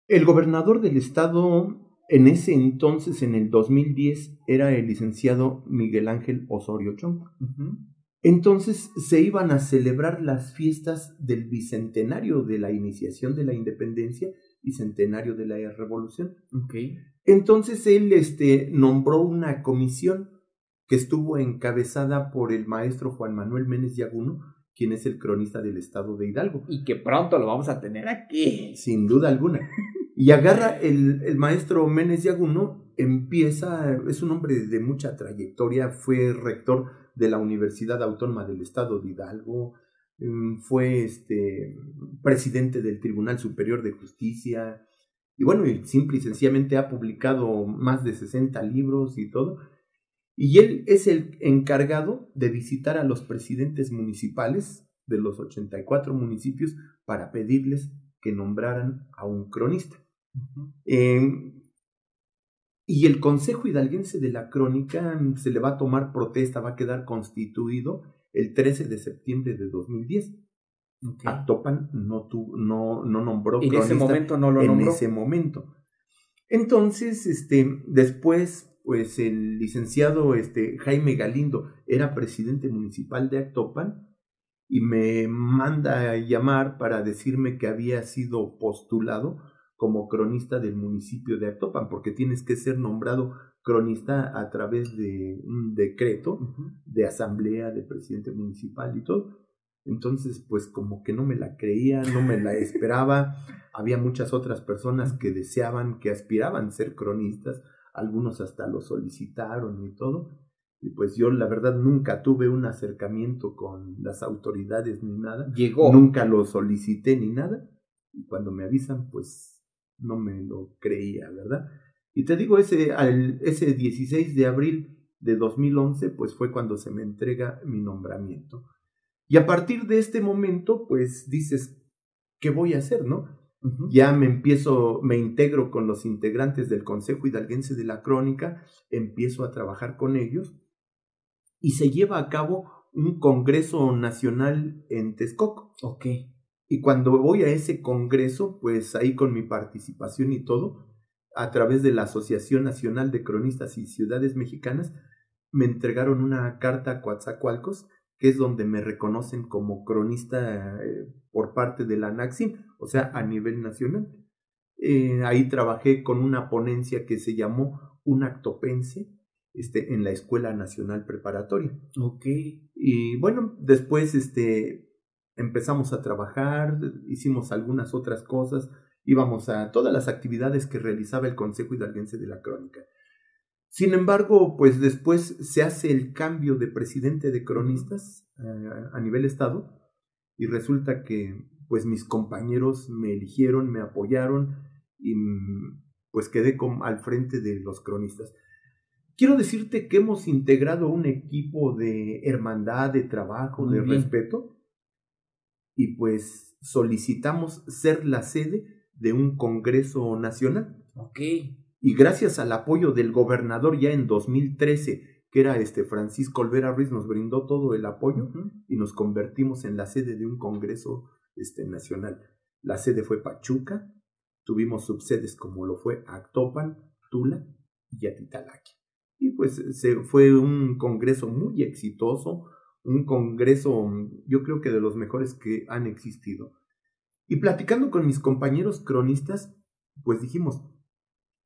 el gobernador del estado en ese entonces, en el 2010, era el licenciado Miguel Ángel Osorio Chong. Entonces se iban a celebrar las fiestas del bicentenario de la iniciación de la independencia y centenario de la revolución. Okay. Entonces él este, nombró una comisión que estuvo encabezada por el maestro Juan Manuel Méndez Yaguno, quien es el cronista del estado de Hidalgo. Y que pronto lo vamos a tener aquí. Sin duda alguna. Y agarra el, el maestro Méndez Yaguno, empieza, es un hombre de mucha trayectoria, fue rector de la Universidad Autónoma del Estado de Hidalgo, mm, fue este, presidente del Tribunal Superior de Justicia, y bueno, simple y sencillamente ha publicado más de 60 libros y todo. Y él es el encargado de visitar a los presidentes municipales de los 84 municipios para pedirles que nombraran a un cronista. Y el Consejo Hidalguense de la Crónica mm, se le va a tomar protesta, va a quedar constituido el 13 de septiembre de 2010. Okay. Actopan no, no, no nombró En ese momento no lo en nombró. En ese momento. Entonces, este, después, pues el licenciado este, Jaime Galindo era presidente municipal de Actopan y me manda a llamar para decirme que había sido postulado como cronista del municipio de Actopan, porque tienes que ser nombrado cronista a través de un decreto de asamblea de presidente municipal y todo. Entonces, pues como que no me la creía, no me la esperaba. Había muchas otras personas que deseaban, que aspiraban a ser cronistas, algunos hasta lo solicitaron y todo. Y pues yo la verdad nunca tuve un acercamiento con las autoridades ni nada. Llegó. Nunca lo solicité ni nada. Y cuando me avisan, pues no me lo creía, ¿verdad? Y te digo, ese, ese 16 de abril de 2011, pues fue cuando se me entrega mi nombramiento. Y a partir de este momento, pues dices, ¿qué voy a hacer, no? Ya me empiezo, me integro con los integrantes del Consejo Hidalguense de la Crónica, empiezo a trabajar con ellos y se lleva a cabo un Congreso Nacional en Texcoco. Ok. Y cuando voy a ese congreso, pues ahí con mi participación y todo, a través de la Asociación Nacional de Cronistas y Ciudades Mexicanas, me entregaron una carta a Coatzacoalcos, que es donde me reconocen como cronista eh, por parte de la NAXIM, o sea, a nivel nacional. Eh, ahí trabajé con una ponencia que se llamó Un Actopense este, en la Escuela Nacional Preparatoria. Ok. Y bueno, después este, empezamos a trabajar, hicimos algunas otras cosas, íbamos a todas las actividades que realizaba el Consejo Hidalguense de la Crónica. Sin embargo, pues después se hace el cambio de presidente de cronistas eh, a nivel estado y resulta que pues mis compañeros me eligieron, me apoyaron y mm, pues quedé al frente de los cronistas. Quiero decirte que hemos integrado un equipo de hermandad, de trabajo, de respeto, y pues solicitamos ser la sede de un Congreso Nacional. Ok. Y gracias al apoyo del gobernador ya en 2013, que era este Francisco Olvera Ruiz, nos brindó todo el apoyo y nos convertimos en la sede de un Congreso este, Nacional. La sede fue Pachuca, tuvimos subsedes como lo fue Actopan, Tula y Atitalaquia. Y pues se, fue un congreso muy exitoso, un congreso yo creo que de los mejores que han existido. Y platicando con mis compañeros cronistas, pues dijimos,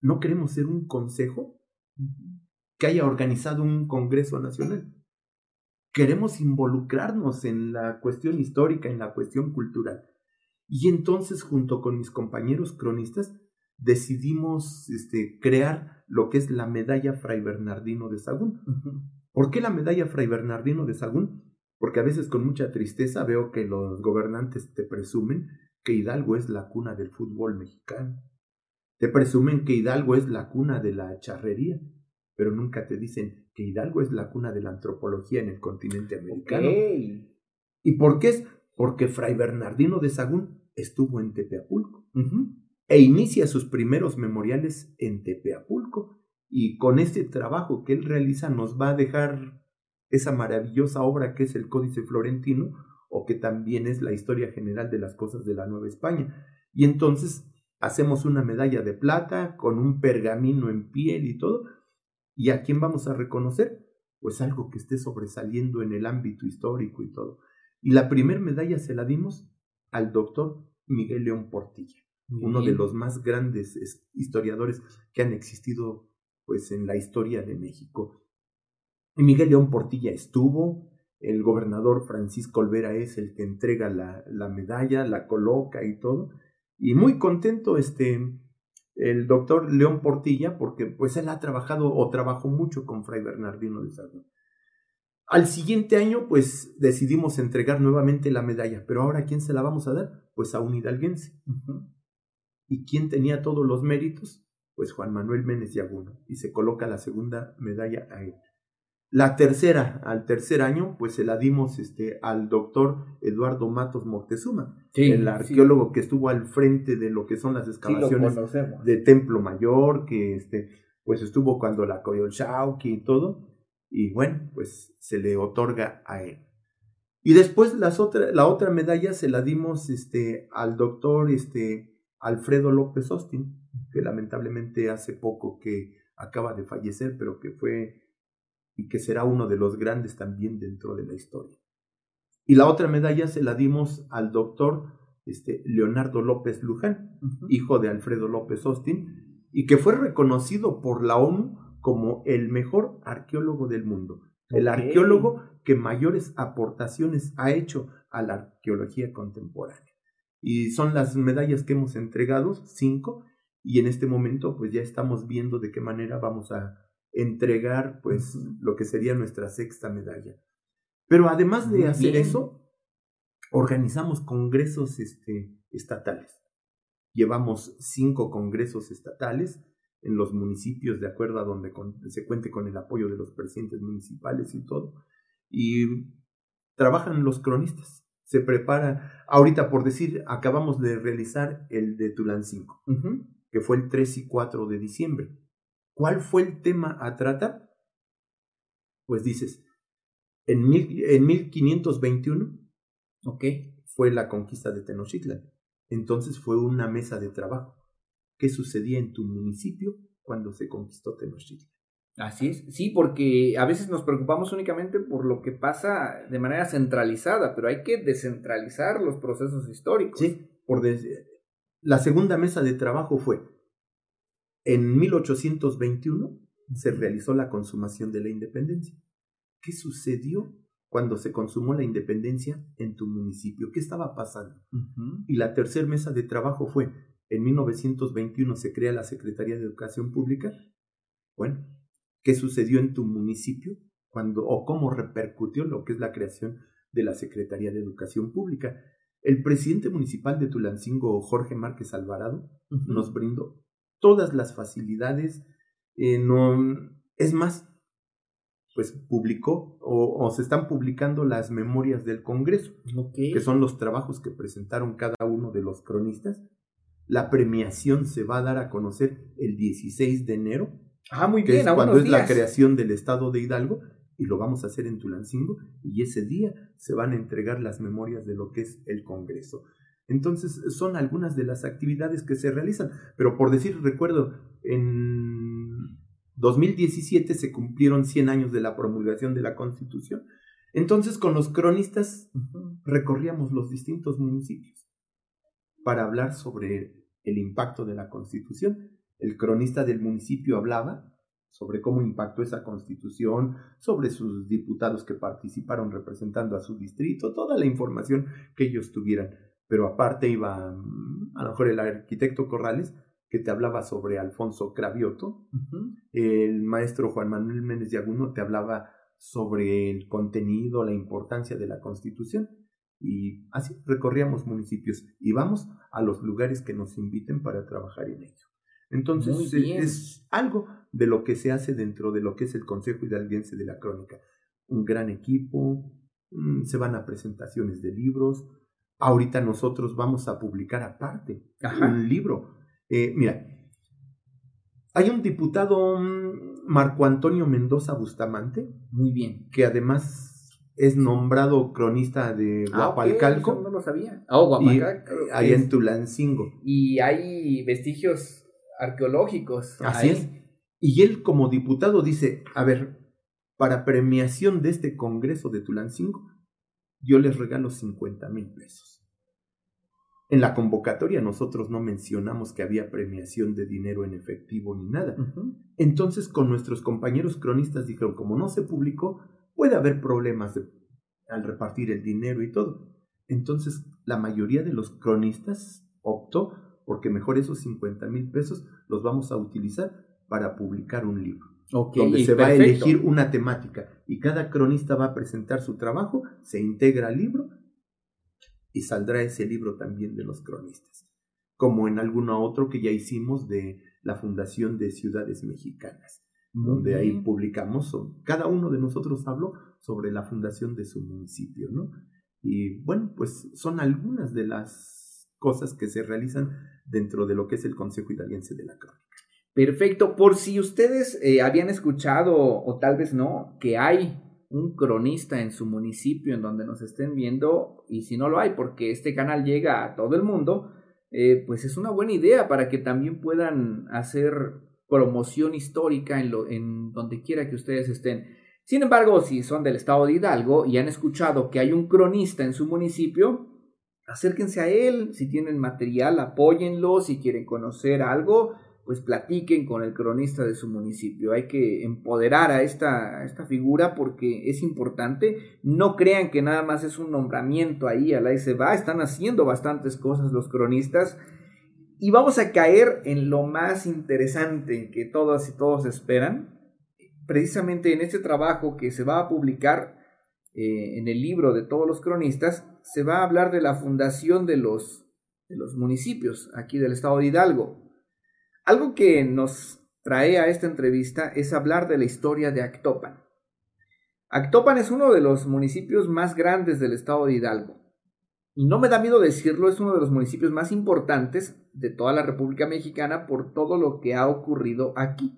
no queremos ser un consejo que haya organizado un Congreso Nacional. Queremos involucrarnos en la cuestión histórica, en la cuestión cultural. Y entonces, junto con mis compañeros cronistas, decidimos este, crear lo que es la medalla Fray Bernardino de Sagún. ¿Por qué la medalla Fray Bernardino de Sagún? Porque a veces con mucha tristeza veo que los gobernantes te presumen que Hidalgo es la cuna del fútbol mexicano. Te presumen que Hidalgo es la cuna de la charrería, pero nunca te dicen que Hidalgo es la cuna de la antropología en el continente americano. ¿Y por qué es? Porque Fray Bernardino de Sagún estuvo en Tepeapulco e inicia sus primeros memoriales en Tepeapulco. Y con este trabajo que él realiza nos va a dejar esa maravillosa obra que es el Códice Florentino, o que también es la historia general de las cosas de la Nueva España. Y entonces hacemos una medalla de plata con un pergamino en piel y todo. ¿Y a quién vamos a reconocer? Pues algo que esté sobresaliendo en el ámbito histórico y todo. Y la primera medalla se la dimos al doctor Miguel León Portilla, uno de los más grandes historiadores que han existido pues en la historia de México. Y Miguel León Portilla estuvo, el gobernador Francisco Olvera es el que entrega la, la medalla, la coloca y todo, y muy contento este, el doctor León Portilla, porque pues él ha trabajado o trabajó mucho con Fray Bernardino de Sagún. Al siguiente año, pues decidimos entregar nuevamente la medalla, pero ahora ¿a quién se la vamos a dar? Pues a un hidalguense. ¿Y quién tenía todos los méritos? Pues Juan Manuel Méndez Yaguno, y se coloca la segunda medalla a él. La tercera, al tercer año, pues se la dimos este, al doctor Eduardo Matos Moctezuma, el arqueólogo que estuvo al frente de lo que son las excavaciones de Templo Mayor, que este, pues estuvo cuando la Coyolxauqui y todo, y bueno, pues se le otorga a él. Y después las otra, la otra medalla se la dimos este, al doctor este, Alfredo López Austin, que lamentablemente hace poco que acaba de fallecer, pero que fue y que será uno de los grandes también dentro de la historia. Y la otra medalla se la dimos al doctor este, Leonardo López Luján, hijo de Alfredo López Austin, y que fue reconocido por la ONU como el mejor arqueólogo del mundo, el arqueólogo que mayores aportaciones ha hecho a la arqueología contemporánea. Y son las medallas que hemos entregado, cinco, y en este momento pues ya estamos viendo de qué manera vamos a entregar pues lo que sería nuestra sexta medalla. Pero además de hacer eso, organizamos congresos este, estatales. Llevamos cinco congresos estatales en los municipios de acuerdo a donde se cuente con el apoyo de los presidentes municipales y todo. Y trabajan los cronistas. Se prepara, ahorita por decir, acabamos de realizar el de Tulán 5, que fue el 3 y 4 de diciembre. ¿Cuál fue el tema a tratar? Pues dices, en, mil, en 1521 fue la conquista de Tenochtitlan. Entonces fue una mesa de trabajo. ¿Qué sucedía en tu municipio cuando se conquistó Tenochtitlan? Así es, sí, porque a veces nos preocupamos únicamente por lo que pasa de manera centralizada, pero hay que descentralizar los procesos históricos. Sí, por la segunda mesa de trabajo fue en 1821 se realizó la consumación de la independencia. ¿Qué sucedió cuando se consumó la independencia en tu municipio? ¿Qué estaba pasando? Y la tercera mesa de trabajo fue, en 1921 se crea la Secretaría de Educación Pública. Bueno, ¿qué sucedió en tu municipio cuando o cómo repercutió lo que es la creación de la Secretaría de Educación Pública? El presidente municipal de Tulancingo, Jorge Márquez Alvarado, nos brindó todas las facilidades. Eh, no, es más, pues publicó o, se están publicando las memorias del Congreso, que son los trabajos que presentaron cada uno de los cronistas. La premiación se va a dar a conocer el 16 de enero, ah, muy que bien, es cuando es la creación del Estado de Hidalgo, y lo vamos a hacer en Tulancingo, y ese día se van a entregar las memorias de lo que es el Congreso. Entonces son algunas de las actividades que se realizan. Pero por decir, recuerdo, en 2017 se cumplieron 100 años de la promulgación de la Constitución. Entonces con los cronistas recorríamos los distintos municipios para hablar sobre el impacto de la Constitución. El cronista del municipio hablaba sobre cómo impactó esa constitución, sobre sus diputados que participaron representando a su distrito, toda la información que ellos tuvieran. Pero aparte iba mm, a lo mejor el arquitecto Corrales, que te hablaba sobre Alfonso Cravioto, el maestro Juan Manuel Méndez de Aguno te hablaba sobre el contenido, la importancia de la constitución. Y así recorríamos municipios y vamos a los lugares que nos inviten para trabajar en ello. Entonces es algo de lo que se hace dentro de lo que es el Consejo Hidalguense de la Crónica. Un gran equipo, mm, se van a presentaciones de libros. Ahorita nosotros vamos a publicar aparte un libro. Eh, mira, hay un diputado, Marco Antonio Mendoza Bustamante. Muy bien. Que además es nombrado cronista de ah, Guapalcalco. no lo sabía. Oh, Guapalcalco. ahí en Tulancingo. Y hay vestigios arqueológicos. Así es. Y él como diputado dice, a ver, para premiación de este Congreso de Tulancingo, yo les regalo 50 mil pesos. En la convocatoria nosotros no mencionamos que había premiación de dinero en efectivo ni nada. Entonces con nuestros compañeros cronistas dijeron, como no se publicó, puede haber problemas al repartir el dinero y todo. Entonces la mayoría de los cronistas optó porque mejor esos 50 mil pesos los vamos a utilizar para publicar un libro. donde se va a elegir una temática y cada cronista va a presentar su trabajo, se integra al libro y saldrá ese libro también de los cronistas, como en alguno otro que ya hicimos de la Fundación de Ciudades Mexicanas, donde ahí publicamos, cada uno de nosotros habló sobre la fundación de su municipio, ¿no? Y bueno, pues son algunas de las cosas que se realizan dentro de lo que es el Consejo Italiense de la Crónica. Perfecto, por si ustedes eh, habían escuchado o tal vez no, que hay un cronista en su municipio en donde nos estén viendo y si no lo hay porque este canal llega a todo el mundo, eh, pues es una buena idea para que también puedan hacer promoción histórica en, lo, en donde quiera que ustedes estén. Sin embargo, si son del estado de Hidalgo y han escuchado que hay un cronista en su municipio, acérquense a él, si tienen material, apóyenlo, si quieren conocer algo, pues platiquen con el cronista de su municipio. Hay que empoderar a esta, esta figura porque es importante. No crean que nada más es un nombramiento ahí, a la se va, están haciendo bastantes cosas los cronistas. Y vamos a caer en lo más interesante que todas y todos esperan. Precisamente en este trabajo que se va a publicar eh, en el libro de todos los cronistas, se va a hablar de la fundación de los, de los municipios aquí del estado de Hidalgo. Algo que nos trae a esta entrevista es hablar de la historia de Actopan. Actopan es uno de los municipios más grandes del estado de Hidalgo. Y no me da miedo decirlo, es uno de los municipios más importantes de toda la República Mexicana por todo lo que ha ocurrido aquí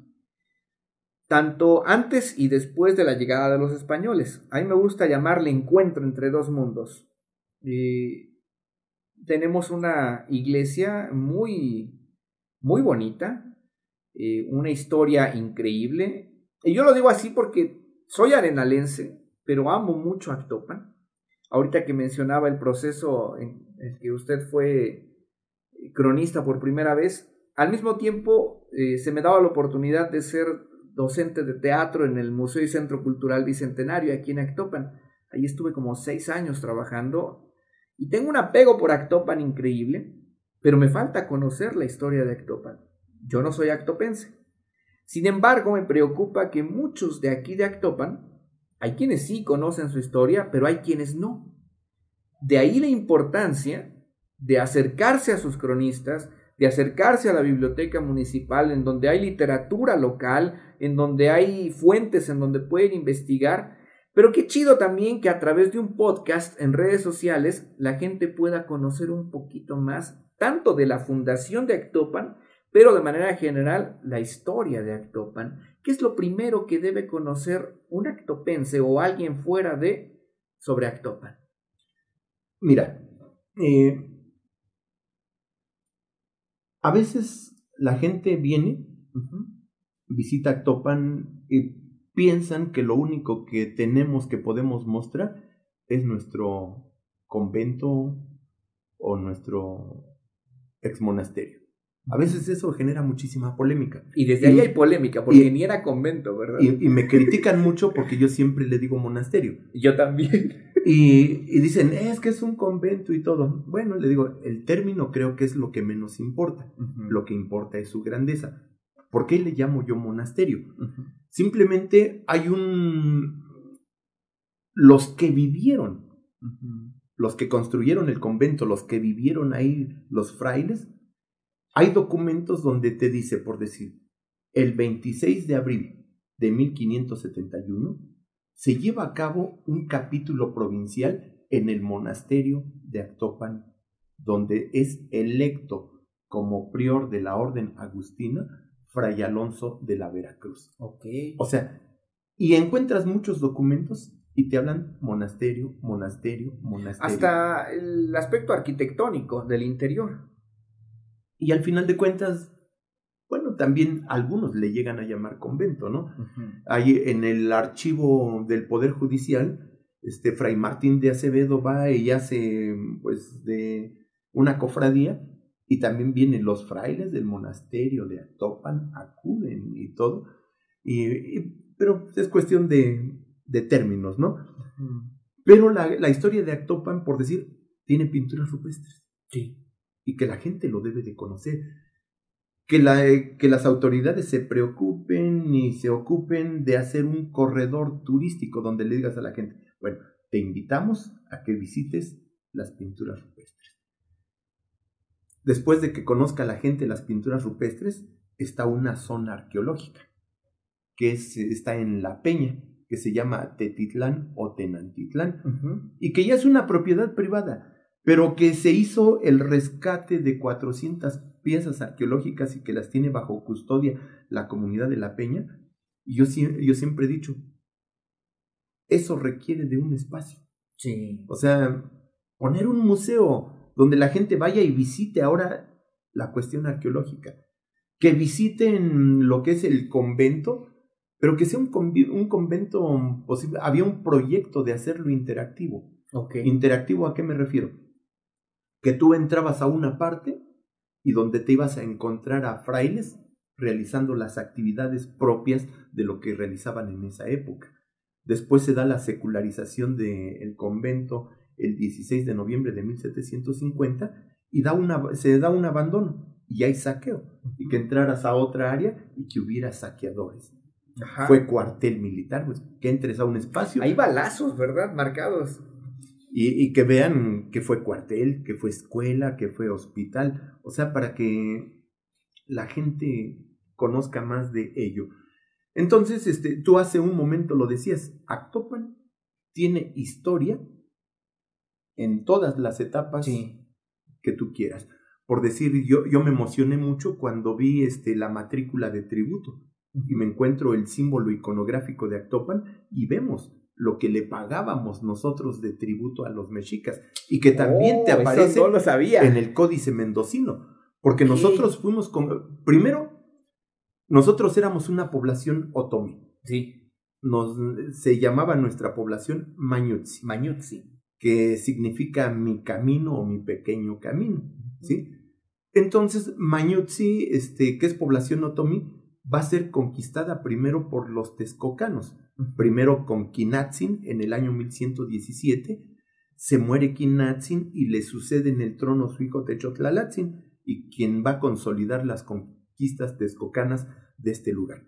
tanto antes y después de la llegada de los españoles. A mí me gusta llamarle encuentro entre dos mundos. tenemos una iglesia muy, muy bonita, eh, una historia increíble. Y yo lo digo así porque soy arenalense, pero amo mucho a Actopan. Ahorita que mencionaba el proceso en el que usted fue cronista por primera vez, al mismo tiempo eh, se me daba la oportunidad de ser docente de teatro en el Museo y Centro Cultural Bicentenario aquí en Actopan. Ahí estuve como seis años trabajando y tengo un apego por Actopan increíble, pero me falta conocer la historia de Actopan. Yo no soy actopense. Sin embargo, me preocupa que muchos de aquí de Actopan, hay quienes sí conocen su historia, pero hay quienes no. De ahí la importancia de acercarse a sus cronistas, de acercarse a la biblioteca municipal en donde hay literatura local, en donde hay fuentes en donde pueden investigar, pero qué chido también que a través de un podcast en redes sociales la gente pueda conocer un poquito más tanto de la fundación de Actopan, pero de manera general la historia de Actopan, que es lo primero que debe conocer un actopense o alguien fuera de sobre Actopan. Mira, eh, A veces la gente viene, visita Actopan y piensan que lo único que tenemos que podemos mostrar es nuestro convento o nuestro ex monasterio. A veces eso genera muchísima polémica. Y desde ahí hay polémica, porque ni era convento, ¿verdad? Y, me critican mucho porque yo siempre le digo monasterio. Yo también. Y, dicen, es que es un convento y todo. Bueno, le digo, el término creo que es lo que menos importa. Lo que importa es su grandeza. ¿Por qué le llamo yo monasterio? Simplemente hay un... Los que vivieron, los que construyeron el convento, los que vivieron ahí, los frailes, hay documentos donde te dice, por decir, el 26 de abril de 1571 se lleva a cabo un capítulo provincial en el monasterio de Actopan, donde es electo como prior de la orden agustina Fray Alonso de la Veracruz. Okay. O sea, y encuentras muchos documentos y te hablan monasterio, monasterio, monasterio. Hasta el aspecto arquitectónico del interior. Y al final de cuentas, bueno, también algunos le llegan a llamar convento, ¿no? Ahí en el archivo del Poder Judicial, este Fray Martín de Acevedo va y hace, pues, de una cofradía, y también vienen los frailes del monasterio de Atopan, acuden y todo, y, pero es cuestión de, de términos, ¿no? Pero la, la, historia de Actopan, por decir, tiene pinturas rupestres. Sí y que la gente lo debe de conocer. Que, la, que las autoridades se preocupen y se ocupen de hacer un corredor turístico donde le digas a la gente, bueno, te invitamos a que visites las pinturas rupestres. Después de que conozca la gente las pinturas rupestres, está una zona arqueológica que está en La Peña, que se llama Tetitlán o Tenantitlán, y que ya es una propiedad privada pero que se hizo el rescate de 400 piezas arqueológicas y que las tiene bajo custodia la comunidad de La Peña. Y yo, yo siempre he dicho, eso requiere de un espacio. Sí. O sea, poner un museo donde la gente vaya y visite ahora la cuestión arqueológica, que visiten lo que es el convento, pero que sea un, un convento posible. Había un proyecto de hacerlo interactivo. Okay. ¿Interactivo a qué me refiero? que tú entrabas a una parte y donde te ibas a encontrar a frailes realizando las actividades propias de lo que realizaban en esa época. Después se da la secularización del convento el 16 de noviembre de 1750 y da una, se da un abandono y hay saqueo y que entraras a otra área y que hubiera saqueadores. Fue cuartel militar, pues que entres a un espacio. Hay balazos, ¿verdad? Marcados. Y, que vean que fue cuartel, que fue escuela, que fue hospital, o sea, para que la gente conozca más de ello. Entonces, este, tú hace un momento lo decías, Actopan tiene historia en todas las etapas que tú quieras. Por decir, yo, yo me emocioné mucho cuando vi este, la matrícula de tributo y me encuentro el símbolo iconográfico de Actopan y vemos lo que le pagábamos nosotros de tributo a los mexicas y que también te oh, aparece en el códice mendocino, porque nosotros fuimos con primero nosotros éramos una población otomí. Sí. Nos se llamaba nuestra población Mañutzi. Mañutzi, que significa mi camino o mi pequeño camino, ¿sí? Entonces, Mañutzi, este, que es población otomí, va a ser conquistada primero por los texcocanos primero con Kinatzin en el año 1117, se muere Kinatzin y le sucede en el trono su hijo Techotlalatzin, y quien va a consolidar las conquistas texcocanas de este lugar.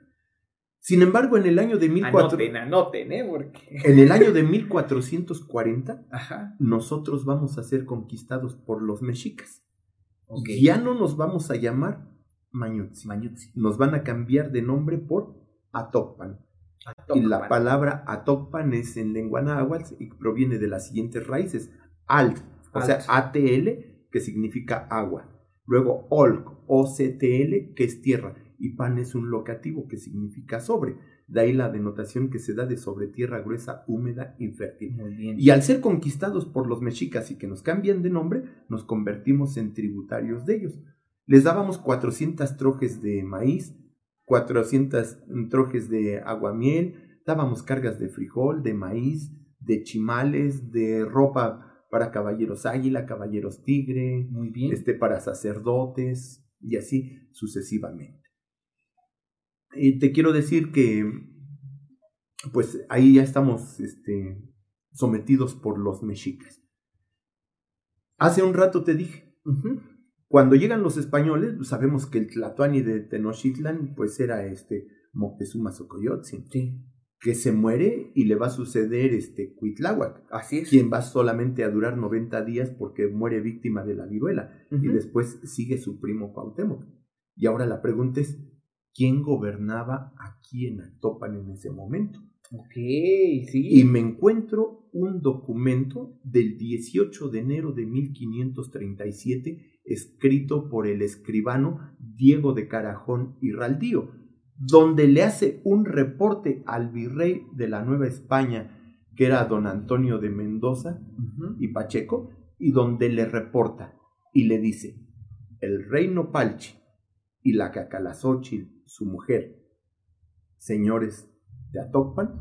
Sin embargo, en el año de ¿eh? En el año de 1440, nosotros vamos a ser conquistados por los mexicas. Ya no nos vamos a llamar Nos van a cambiar de nombre por Atopan. Y la palabra Atokpan es en lengua náhuatl y proviene de las siguientes raíces. Alt, o sea, ATL, que significa agua. Luego Olk, OCTL, que es tierra. Y pan es un locativo que significa sobre. De ahí la denotación que se da de sobre tierra gruesa, húmeda y fértil. Y al ser conquistados por los mexicas y que nos cambian de nombre, nos convertimos en tributarios de ellos. Les dábamos 400 trojes de maíz, 400 trojes de aguamiel, dábamos cargas de frijol, de maíz, de chimales, de ropa para caballeros águila, caballeros tigre, Muy bien. este, para sacerdotes y así sucesivamente. Y te quiero decir que, pues ahí ya estamos este, sometidos por los mexicas. Hace un rato te dije. Cuando llegan los españoles, pues, sabemos que el Tlatoani de Tenochtitlan, pues era este Moctezuma Xocoyotzin, Sí, que se muere y le va a suceder este Cuitláhuac, así es. quien va solamente a durar 90 días porque muere víctima de la viruela y después sigue su primo Cuauhtémoc. Y ahora la pregunta es, ¿quién gobernaba aquí en Actopan en ese momento? Ok, sí. Y me encuentro un documento del 18 de enero de 1537 escrito por el escribano Diego de Carajón y Raldío, donde le hace un reporte al virrey de la Nueva España, que era don Antonio de Mendoza, y Pacheco, y donde le reporta y le dice, el rey Nopalchi y la Cacalazóchil, su mujer, señores de Atocpan,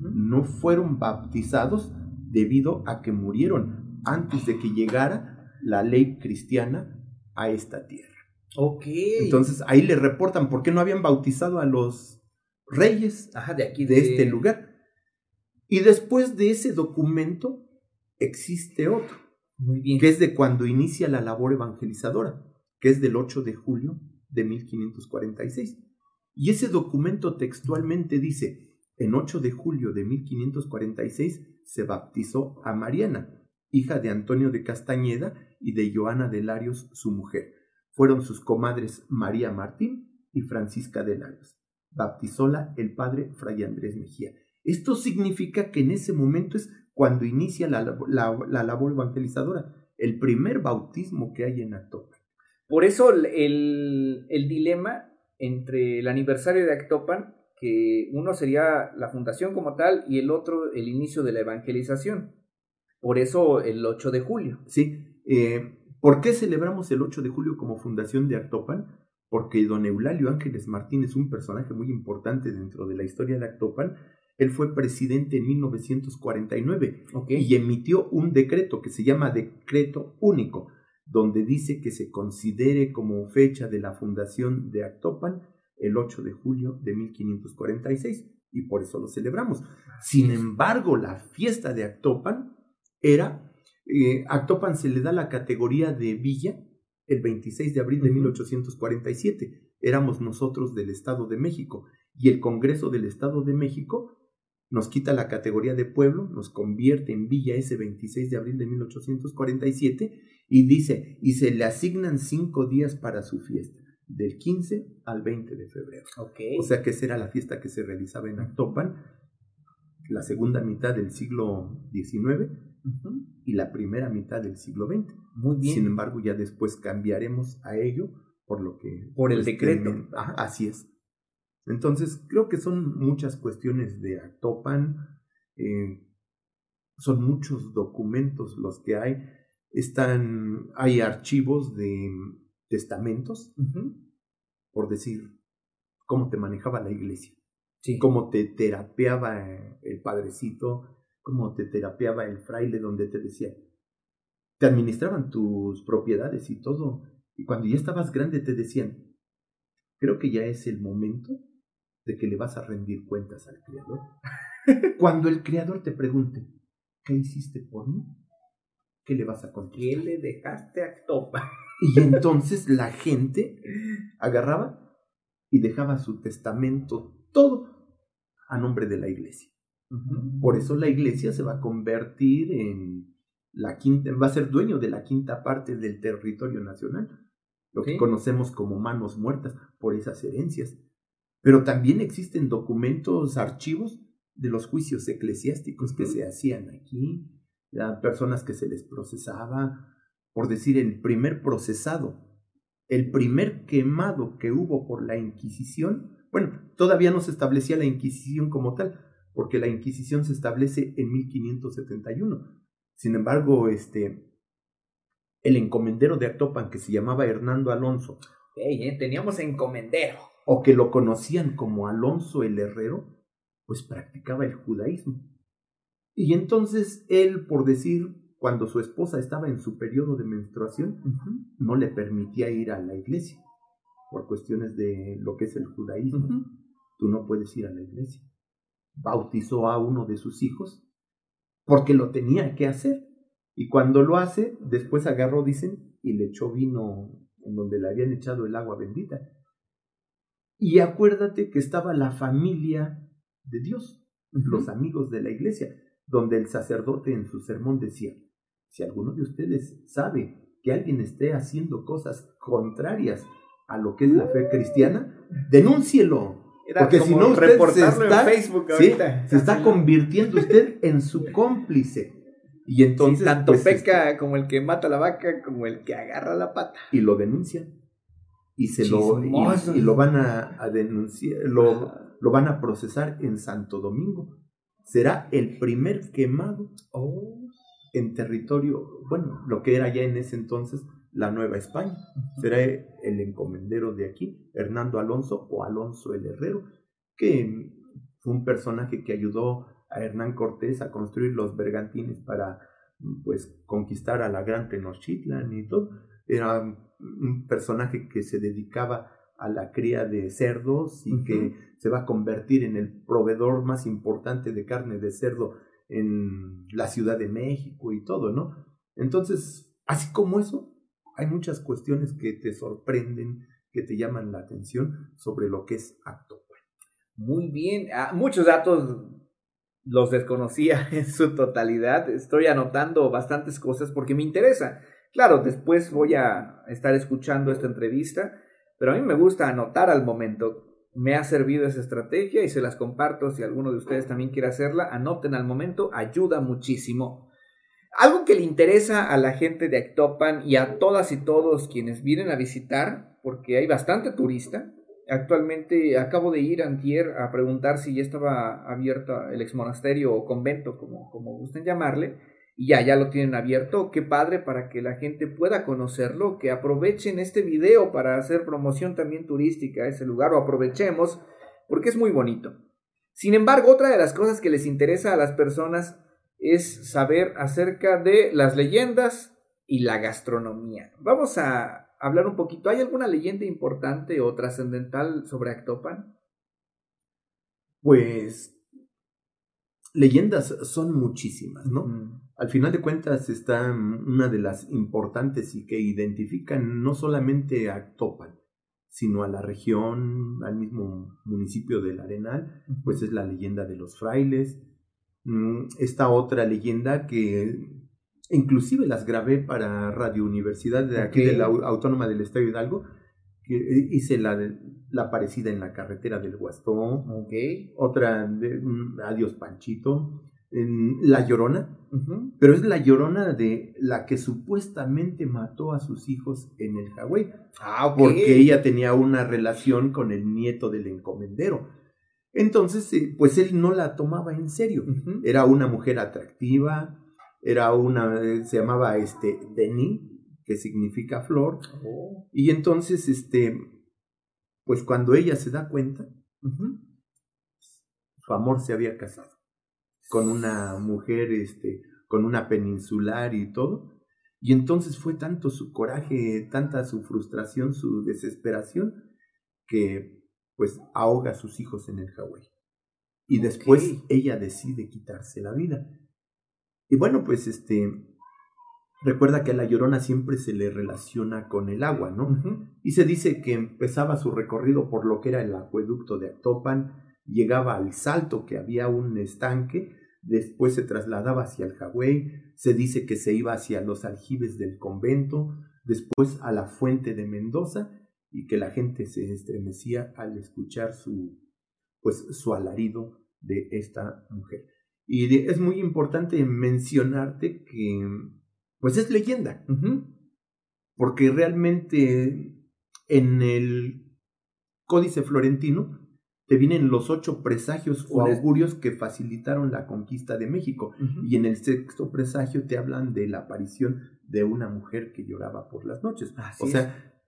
no fueron bautizados debido a que murieron antes de que llegara la ley cristiana a esta tierra. Ok. Entonces ahí le reportan por qué no habían bautizado a los reyes Ajá, de aquí de este lugar. Y después de ese documento existe otro, Muy bien. que es de cuando inicia la labor evangelizadora, que es del 8 de julio de 1546. Y ese documento textualmente dice, en 8 de julio de 1546 se bautizó a Mariana, hija de Antonio de Castañeda y de Joana de Larios, su mujer. Fueron sus comadres María Martín y Francisca de Larios. Bautizóla el padre Fray Andrés Mejía. Esto significa que en ese momento es cuando inicia la, labo- la- la labor evangelizadora, el primer bautismo que hay en Actopan. Por eso el, el- el dilema entre el aniversario de Actopan, que uno sería la fundación como tal y el otro el inicio de la evangelización. Por eso el 8 de julio. ¿sí? Eh, ¿Por qué celebramos el 8 de julio como fundación de Actopan? Porque don Eulalio Ángeles Martín es un personaje muy importante dentro de la historia de Actopan. Él fue presidente en 1949 Ok. y emitió un decreto que se llama Decreto Único, donde dice que se considere como fecha de la fundación de Actopan el 8 de julio de 1546 y por eso lo celebramos. Sin embargo, la fiesta de Actopan era, eh, Actopan se le da la categoría de villa el 26 de abril de Ujú. 1847. Éramos nosotros del Estado de México y el Congreso del Estado de México nos quita la categoría de pueblo, nos convierte en villa ese 26 de abril de 1847 y dice, y se le asignan cinco días para su fiesta, del 15 al 20 de febrero. Ok. O sea que esa era la fiesta que se realizaba en Actopan, la segunda mitad del siglo XIX Y la primera mitad del siglo XX. Muy bien. Sin embargo, ya después cambiaremos a ello por lo que... Por el este, decreto. así es. Entonces, creo que son muchas cuestiones de Actopan, eh, son muchos documentos los que hay. Están, hay archivos de testamentos, Ujú. por decir, cómo te manejaba la iglesia, Sí. cómo te terapeaba el padrecito, cómo te terapeaba el fraile, donde te decía, te administraban tus propiedades y todo, y cuando ya estabas grande te decían, creo que ya es el momento de que le vas a rendir cuentas al Creador. cuando el Creador te pregunte, ¿qué hiciste por mí? ¿Qué le vas a ¿Qué contestar? le dejaste a Actopan? Y entonces la gente agarraba y dejaba su testamento todo a nombre de la iglesia. Por eso la iglesia se va a convertir en la quinta, va a ser dueño de la quinta parte del territorio nacional, lo que conocemos como manos muertas por esas herencias. Pero también existen documentos, archivos de los juicios eclesiásticos que se hacían aquí, a personas que se les procesaba, por decir, el primer procesado, el primer quemado que hubo por la Inquisición, bueno, todavía no se establecía la Inquisición como tal, porque la Inquisición se establece en 1571. Sin embargo, este, el encomendero de Actopan que se llamaba Hernando Alonso. ¿eh? teníamos encomendero. O que lo conocían como Alonso el Herrero, pues practicaba el judaísmo. Y entonces él, por decir, cuando su esposa estaba en su periodo de menstruación, no le permitía ir a la iglesia por cuestiones de lo que es el judaísmo. Tú no puedes ir a la iglesia. Bautizó a uno de sus hijos porque lo tenía que hacer. Y cuando lo hace, después agarró, dicen, y le echó vino en donde le habían echado el agua bendita. Y acuérdate que estaba la familia de Dios, los amigos de la iglesia, donde el sacerdote en su sermón decía, si alguno de ustedes sabe que alguien esté haciendo cosas contrarias a lo que es la fe cristiana, denúncielo. Porque si no, usted se está, Facebook se está convirtiendo usted en su cómplice. Y entonces. tanto pues, peca como el que mata la vaca, como el que agarra la pata. Y lo denuncian. Y se lo, y, lo van a, denunciar, lo, lo, van a procesar en Santo Domingo. Será el primer quemado oh. en territorio, bueno, lo que era ya en ese entonces la Nueva España. Será el encomendero de aquí, Hernando Alonso o Alonso el Herrero, que fue un personaje que ayudó a Hernán Cortés a construir los bergantines para pues conquistar a la gran Tenochtitlan y todo. Era un personaje que se dedicaba a la cría de cerdos y que se va a convertir en el proveedor más importante de carne de cerdo en la Ciudad de México y todo, ¿no? Entonces, así como eso, hay muchas cuestiones que te sorprenden, que te llaman la atención sobre lo que es acto. Muy bien, ah, muchos datos los desconocía en su totalidad. Estoy anotando bastantes cosas porque me interesa. Claro, después voy a estar escuchando esta entrevista, pero a mí me gusta anotar al momento. Me ha servido esa estrategia y se las comparto si alguno de ustedes también quiere hacerla. Anoten al momento, ayuda muchísimo. Algo que le interesa a la gente de Actopan y a todas y todos quienes vienen a visitar, porque hay bastante turista. Actualmente acabo de ir antier a preguntar si ya estaba abierto el ex monasterio o convento, como, como gusten llamarle, y ya, ya lo tienen abierto. Qué padre para que la gente pueda conocerlo, que aprovechen este video para hacer promoción también turística a ese lugar, o aprovechemos, porque es muy bonito. Sin embargo, otra de las cosas que les interesa a las personas es saber acerca de las leyendas y la gastronomía. Vamos a hablar un poquito. ¿Hay alguna leyenda importante o trascendental sobre Actopan? Pues leyendas son muchísimas, ¿no? Al final de cuentas está una de las importantes y que identifican no solamente a Actopan, sino a la región, al mismo municipio del Arenal, pues es la leyenda de los frailes, Mm, esta otra leyenda que inclusive las grabé para Radio Universidad de aquí de la Autónoma del Estado Hidalgo, que eh, hice la, la aparecida en la carretera del Huastón, otra de mm, Adiós Panchito, La Llorona, pero es la Llorona de la que supuestamente mató a sus hijos en el Hawái, ah, porque ella tenía una relación con el nieto del encomendero. Entonces, eh, pues él no la tomaba en serio. Era una mujer atractiva, era una, eh, se llamaba este Denis, que significa flor. Oh. Y entonces, este, pues cuando ella se da cuenta, su amor se había casado con una mujer, este, con una peninsular y todo. Y entonces fue tanto su coraje, tanta su frustración, su desesperación, que pues ahoga a sus hijos en el Hawái. Y después ella decide quitarse la vida. Y bueno, pues este, recuerda que a la llorona siempre se le relaciona con el agua, ¿no? Y se dice que empezaba su recorrido por lo que era el acueducto de Actopan, llegaba al salto que había un estanque, después se trasladaba hacia el Hawái, se dice que se iba hacia los aljibes del convento, después a la fuente de Mendoza y que la gente se estremecía al escuchar su, pues, su alarido de esta mujer. Y es muy importante mencionarte que, pues es leyenda, porque realmente en el Códice Florentino te vienen los ocho presagios o augurios que facilitaron la conquista de México. Y en el sexto presagio te hablan de la aparición de una mujer que lloraba por las noches. Así o sea,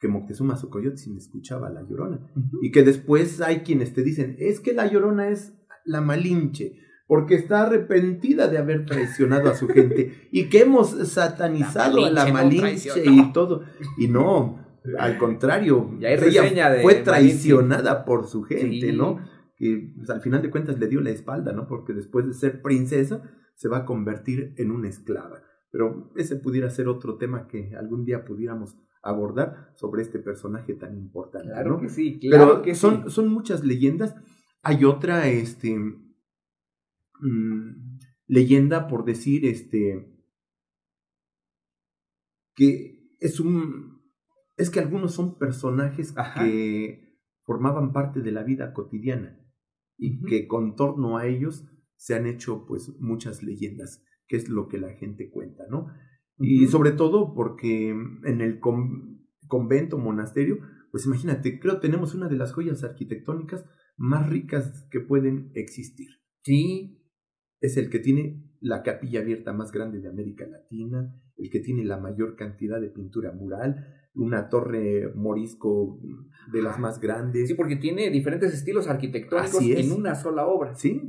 que Moctezuma Xocoyotzin escuchaba a la llorona. Y que después hay quienes te dicen, es que la llorona es la malinche, porque está arrepentida de haber traicionado a su gente y que hemos satanizado a la Malinche no y todo. Y no, al contrario, Ya hay ella reseña de fue Malinche. traicionada por su gente, Sí. ¿no? Que pues, al final de cuentas le dio la espalda, ¿no? Porque después de ser princesa se va a convertir en una esclava. Pero ese pudiera ser otro tema que algún día pudiéramos abordar sobre este personaje tan importante, Claro ¿no? que sí, claro Pero que son, sí. son muchas leyendas. Hay otra este, mm, leyenda, por decir, este, que es un... Es que algunos son personajes Ajá. que formaban parte de la vida cotidiana y que con torno a ellos se han hecho pues muchas leyendas, que es lo que la gente cuenta, ¿no? Y sobre todo porque en el con- convento, monasterio, pues imagínate, creo tenemos una de las joyas arquitectónicas más ricas que pueden existir. Sí, Es el que tiene la capilla abierta más grande de América Latina, el que tiene la mayor cantidad de pintura mural, una torre morisco de las más grandes. sí, porque tiene diferentes estilos arquitectónicos es. en una sola obra. Sí,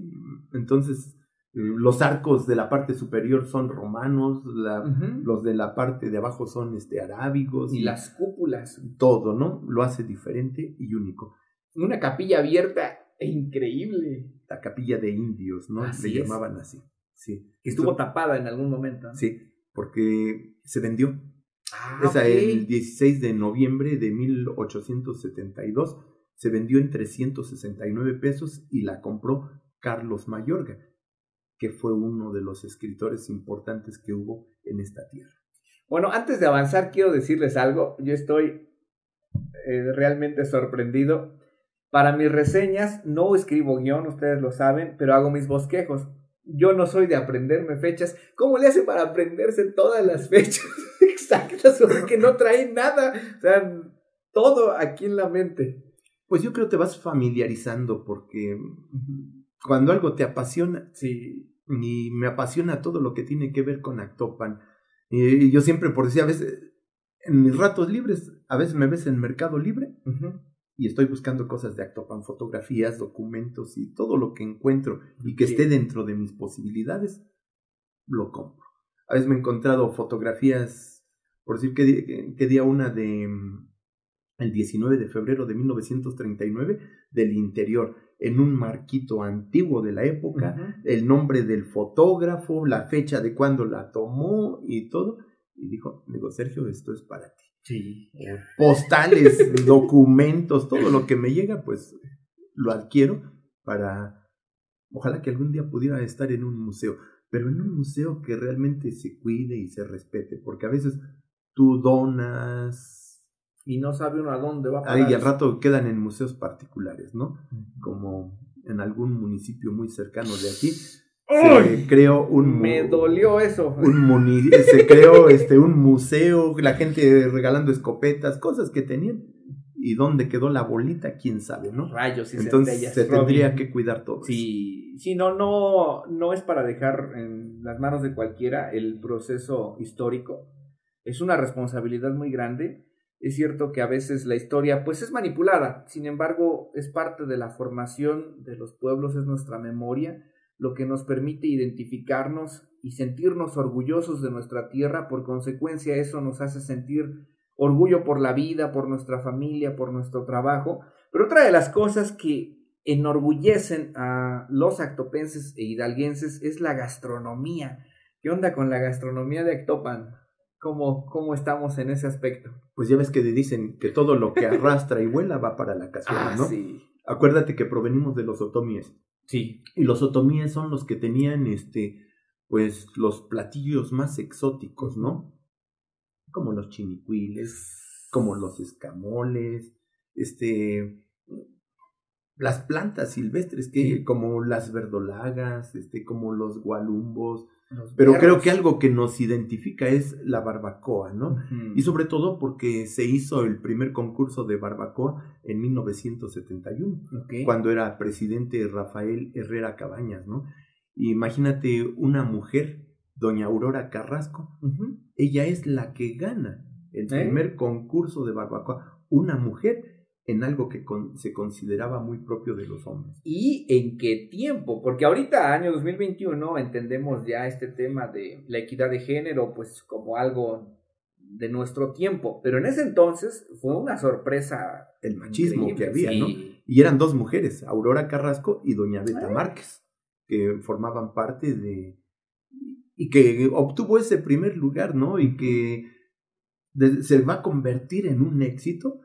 entonces los arcos de la parte superior son romanos, la- los de la parte de abajo son este, arábigos. Y las cúpulas. todo, ¿no? Lo hace diferente y único. Una capilla abierta e increíble. La capilla de indios, ¿no? Así Le es. llamaban así. Sí. Estuvo tapada en algún momento. Sí, porque se vendió. Ah, Esa el 16 de noviembre de 1872 se vendió en 369 pesos y la compró Carlos Mayorga, que fue uno de los escritores importantes que hubo en esta tierra. Bueno, antes de avanzar, quiero decirles algo. Yo estoy eh, realmente sorprendido. Para mis reseñas no escribo guion, ustedes lo saben, pero hago mis bosquejos. Yo no soy de aprenderme fechas. ¿Cómo le hace para aprenderse todas las fechas exactas? O sea, que no trae nada. O sea, todo aquí en la mente. Pues yo creo que te vas familiarizando porque cuando algo te apasiona, Sí. y me apasiona todo lo que tiene que ver con Actopan. Y yo siempre, por decir, a veces, en mis ratos libres, a veces me ves en Mercado Libre y estoy buscando cosas de Actopan, fotografías, documentos y todo lo que encuentro y que Sí. esté dentro de mis posibilidades, lo compro. A veces me he encontrado fotografías, por decir que, que día una de mm, el 19 de febrero de 1939 del interior en un marquito antiguo de la época el nombre del fotógrafo, la fecha de cuando la tomó y todo. Y dijo, digo, Sergio, esto es para ti. Sí. Postales, documentos, todo lo que me llega, pues lo adquiero para, ojalá que algún día pudiera estar en un museo, pero en un museo que realmente se cuide y se respete, porque a veces tú donas, Y no sabe uno a dónde va a ahí parar. al rato quedan en museos particulares, ¿no? Como en algún municipio muy cercano de aquí, se creó un Me dolió eso. un se creó este un museo, la gente regalando escopetas, cosas que tenían. ¿Y dónde quedó la bolita? ¿Quién sabe, no? Rayos y Entonces se tendría Robin. que cuidar todo. Sí, sí, no, no, no es para dejar en las manos de cualquiera el proceso histórico. Es una responsabilidad muy grande. Es cierto que a veces la historia pues es manipulada, sin embargo es parte de la formación de los pueblos, es nuestra memoria, lo que nos permite identificarnos y sentirnos orgullosos de nuestra tierra, por consecuencia eso nos hace sentir orgullo por la vida, por nuestra familia, por nuestro trabajo, pero otra de las cosas que enorgullecen a los actopenses e hidalguenses es la gastronomía. ¿Qué onda con la gastronomía de Actopan? ¿Cómo, cómo estamos en ese aspecto? Pues ya ves que dicen que todo lo que arrastra y vuela va para la cazuela, ¿no? Ah, sí. Acuérdate que provenimos de los otomíes. Sí. Y los otomíes son los que tenían este pues los platillos más exóticos, ¿no? Como los chinicuiles, como los escamoles, este las plantas silvestres que Sí. como las verdolagas, este como los gualumbos, Los pero creo que algo que nos identifica es la barbacoa, ¿no? Y sobre todo porque se hizo el primer concurso de barbacoa en 1971 Ok. cuando era presidente Rafael Herrera Cabañas, ¿no? Imagínate una mujer doña Aurora Carrasco. Ella es la que gana el ¿Eh? primer concurso de barbacoa. Una mujer en algo que con- se consideraba muy propio de los hombres. ¿Y en qué tiempo? Porque ahorita, año 2021, entendemos ya este tema de la equidad de género, pues como algo de nuestro tiempo. Pero en ese entonces fue una sorpresa. El machismo que había, ¿no? Y eran dos mujeres, Aurora Carrasco y doña Beta. Márquez, que formaban parte de... y que obtuvo ese primer lugar, ¿no? Y que se va a convertir en un éxito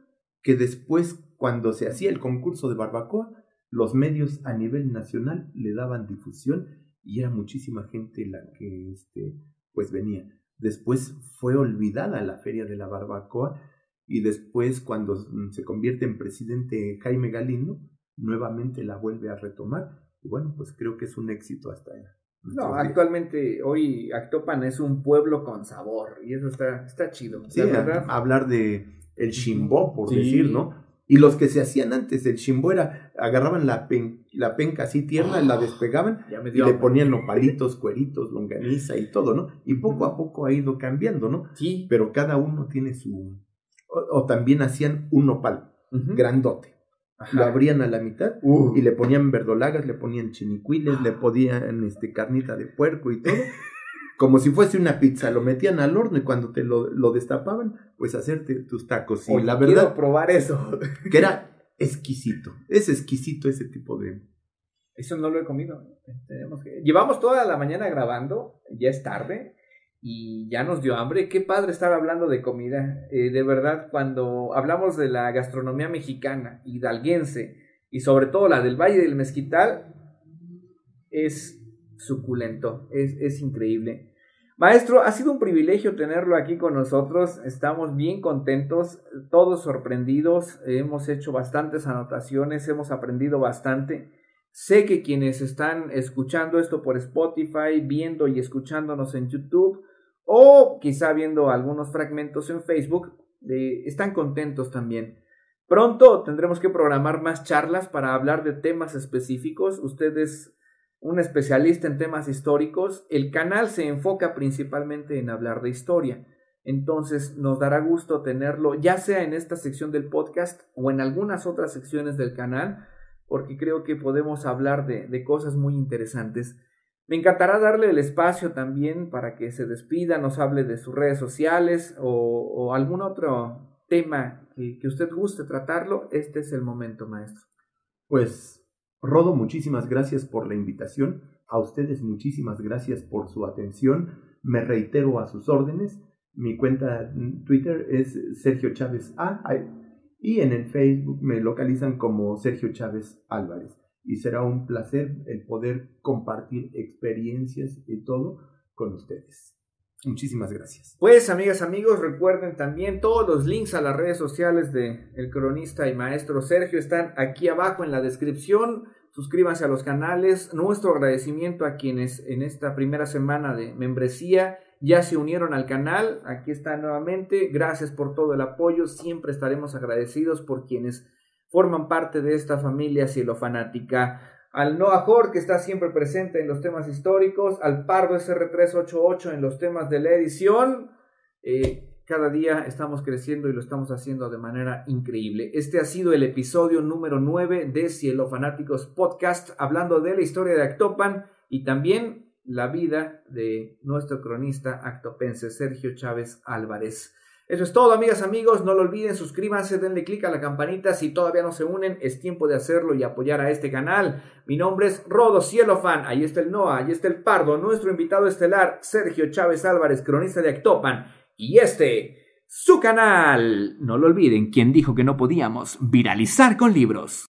que después, cuando se hacía el concurso de barbacoa, los medios a nivel nacional le daban difusión y era muchísima gente la que este, pues venía. Después fue olvidada la feria de la barbacoa y después cuando se convierte en presidente Jaime Galindo, nuevamente la vuelve a retomar y bueno, pues creo que es un éxito hasta No, nuestros días. actualmente hoy Actopan es un pueblo con sabor y eso está, está chido. Sí, la a- verdad. hablar de el chimbó, por Sí. decir, ¿no? Y los que se hacían antes, el chimbó era, agarraban la, pen- la penca así tierna, la despegaban ya me y le hambre. ponían nopalitos, cueritos, longaniza y todo, ¿no? Y poco a poco ha ido cambiando, ¿no? Sí. Pero cada uno tiene su... O, o también hacían un nopal grandote. Ajá. Lo abrían a la mitad Uh. y le ponían verdolagas, le ponían chinicuiles, le ponían este, carnita de puerco y todo. Como si fuese una pizza, lo metían al horno y cuando te lo, lo destapaban, pues hacerte tus tacos. Y la quiero verdad probar eso. que era exquisito. Es exquisito ese tipo de... Eso no lo he comido. Tenemos que... Llevamos toda la mañana grabando, ya es tarde y ya nos dio hambre. Qué padre estar hablando de comida. Eh, de verdad, cuando hablamos de la gastronomía mexicana, hidalguense y sobre todo la del Valle del Mezquital, es suculento, es, es increíble. Maestro, ha sido un privilegio tenerlo aquí con nosotros. Estamos bien contentos, todos sorprendidos. Hemos hecho bastantes anotaciones, hemos aprendido bastante. Sé que quienes están escuchando esto por Spotify, viendo y escuchándonos en YouTube, o quizá viendo algunos fragmentos en Facebook, eh, están contentos también. Pronto tendremos que programar más charlas para hablar de temas específicos. Usted es un especialista en temas históricos. El canal se enfoca principalmente en hablar de historia. Entonces nos dará gusto tenerlo, ya sea en esta sección del podcast o en algunas otras secciones del canal, porque creo que podemos hablar de, de cosas muy interesantes. Me encantará darle el espacio también para que se despida, nos hable de sus redes sociales o, algún otro tema que, que usted guste tratarlo. Este es el momento, maestro. Pues, Rodo, muchísimas gracias por la invitación. A ustedes muchísimas gracias por su atención. Me reitero a sus órdenes. Mi cuenta en Twitter es Sergio Chávez A. Y en el Facebook me localizan como Sergio Chávez Álvarez. Y será un placer el poder compartir experiencias y todo con ustedes. Muchísimas gracias. Pues amigas, amigos, recuerden también todos los links a las redes sociales de el cronista y maestro Sergio están aquí abajo en la descripción. Suscríbanse a los canales. Nuestro agradecimiento a quienes en esta primera semana de membresía ya se unieron al canal. Aquí está nuevamente. Gracias por todo el apoyo. Siempre estaremos agradecidos por quienes forman parte de esta familia cielofanática. Al Noah Hort, que está siempre presente en los temas históricos, al Pardo SR388 en los temas de la edición. Eh, cada día estamos creciendo y lo estamos haciendo de manera increíble. Este ha sido el episodio número 9 de Cielo Fanáticos Podcast, hablando de la historia de Actopan y también la vida de nuestro cronista actopense Sergio Chávez Álvarez. Eso es todo, amigas, amigos. No lo olviden, suscríbanse, denle click a la campanita. Si todavía no se unen, es tiempo de hacerlo y apoyar a este canal. Mi nombre es Rodo Cielofan. Ahí está el Noah, ahí está el Pardo, nuestro invitado estelar, Sergio Chávez Álvarez, cronista de Actopan. Y este, su canal. No lo olviden, quien dijo que no podíamos viralizar con libros.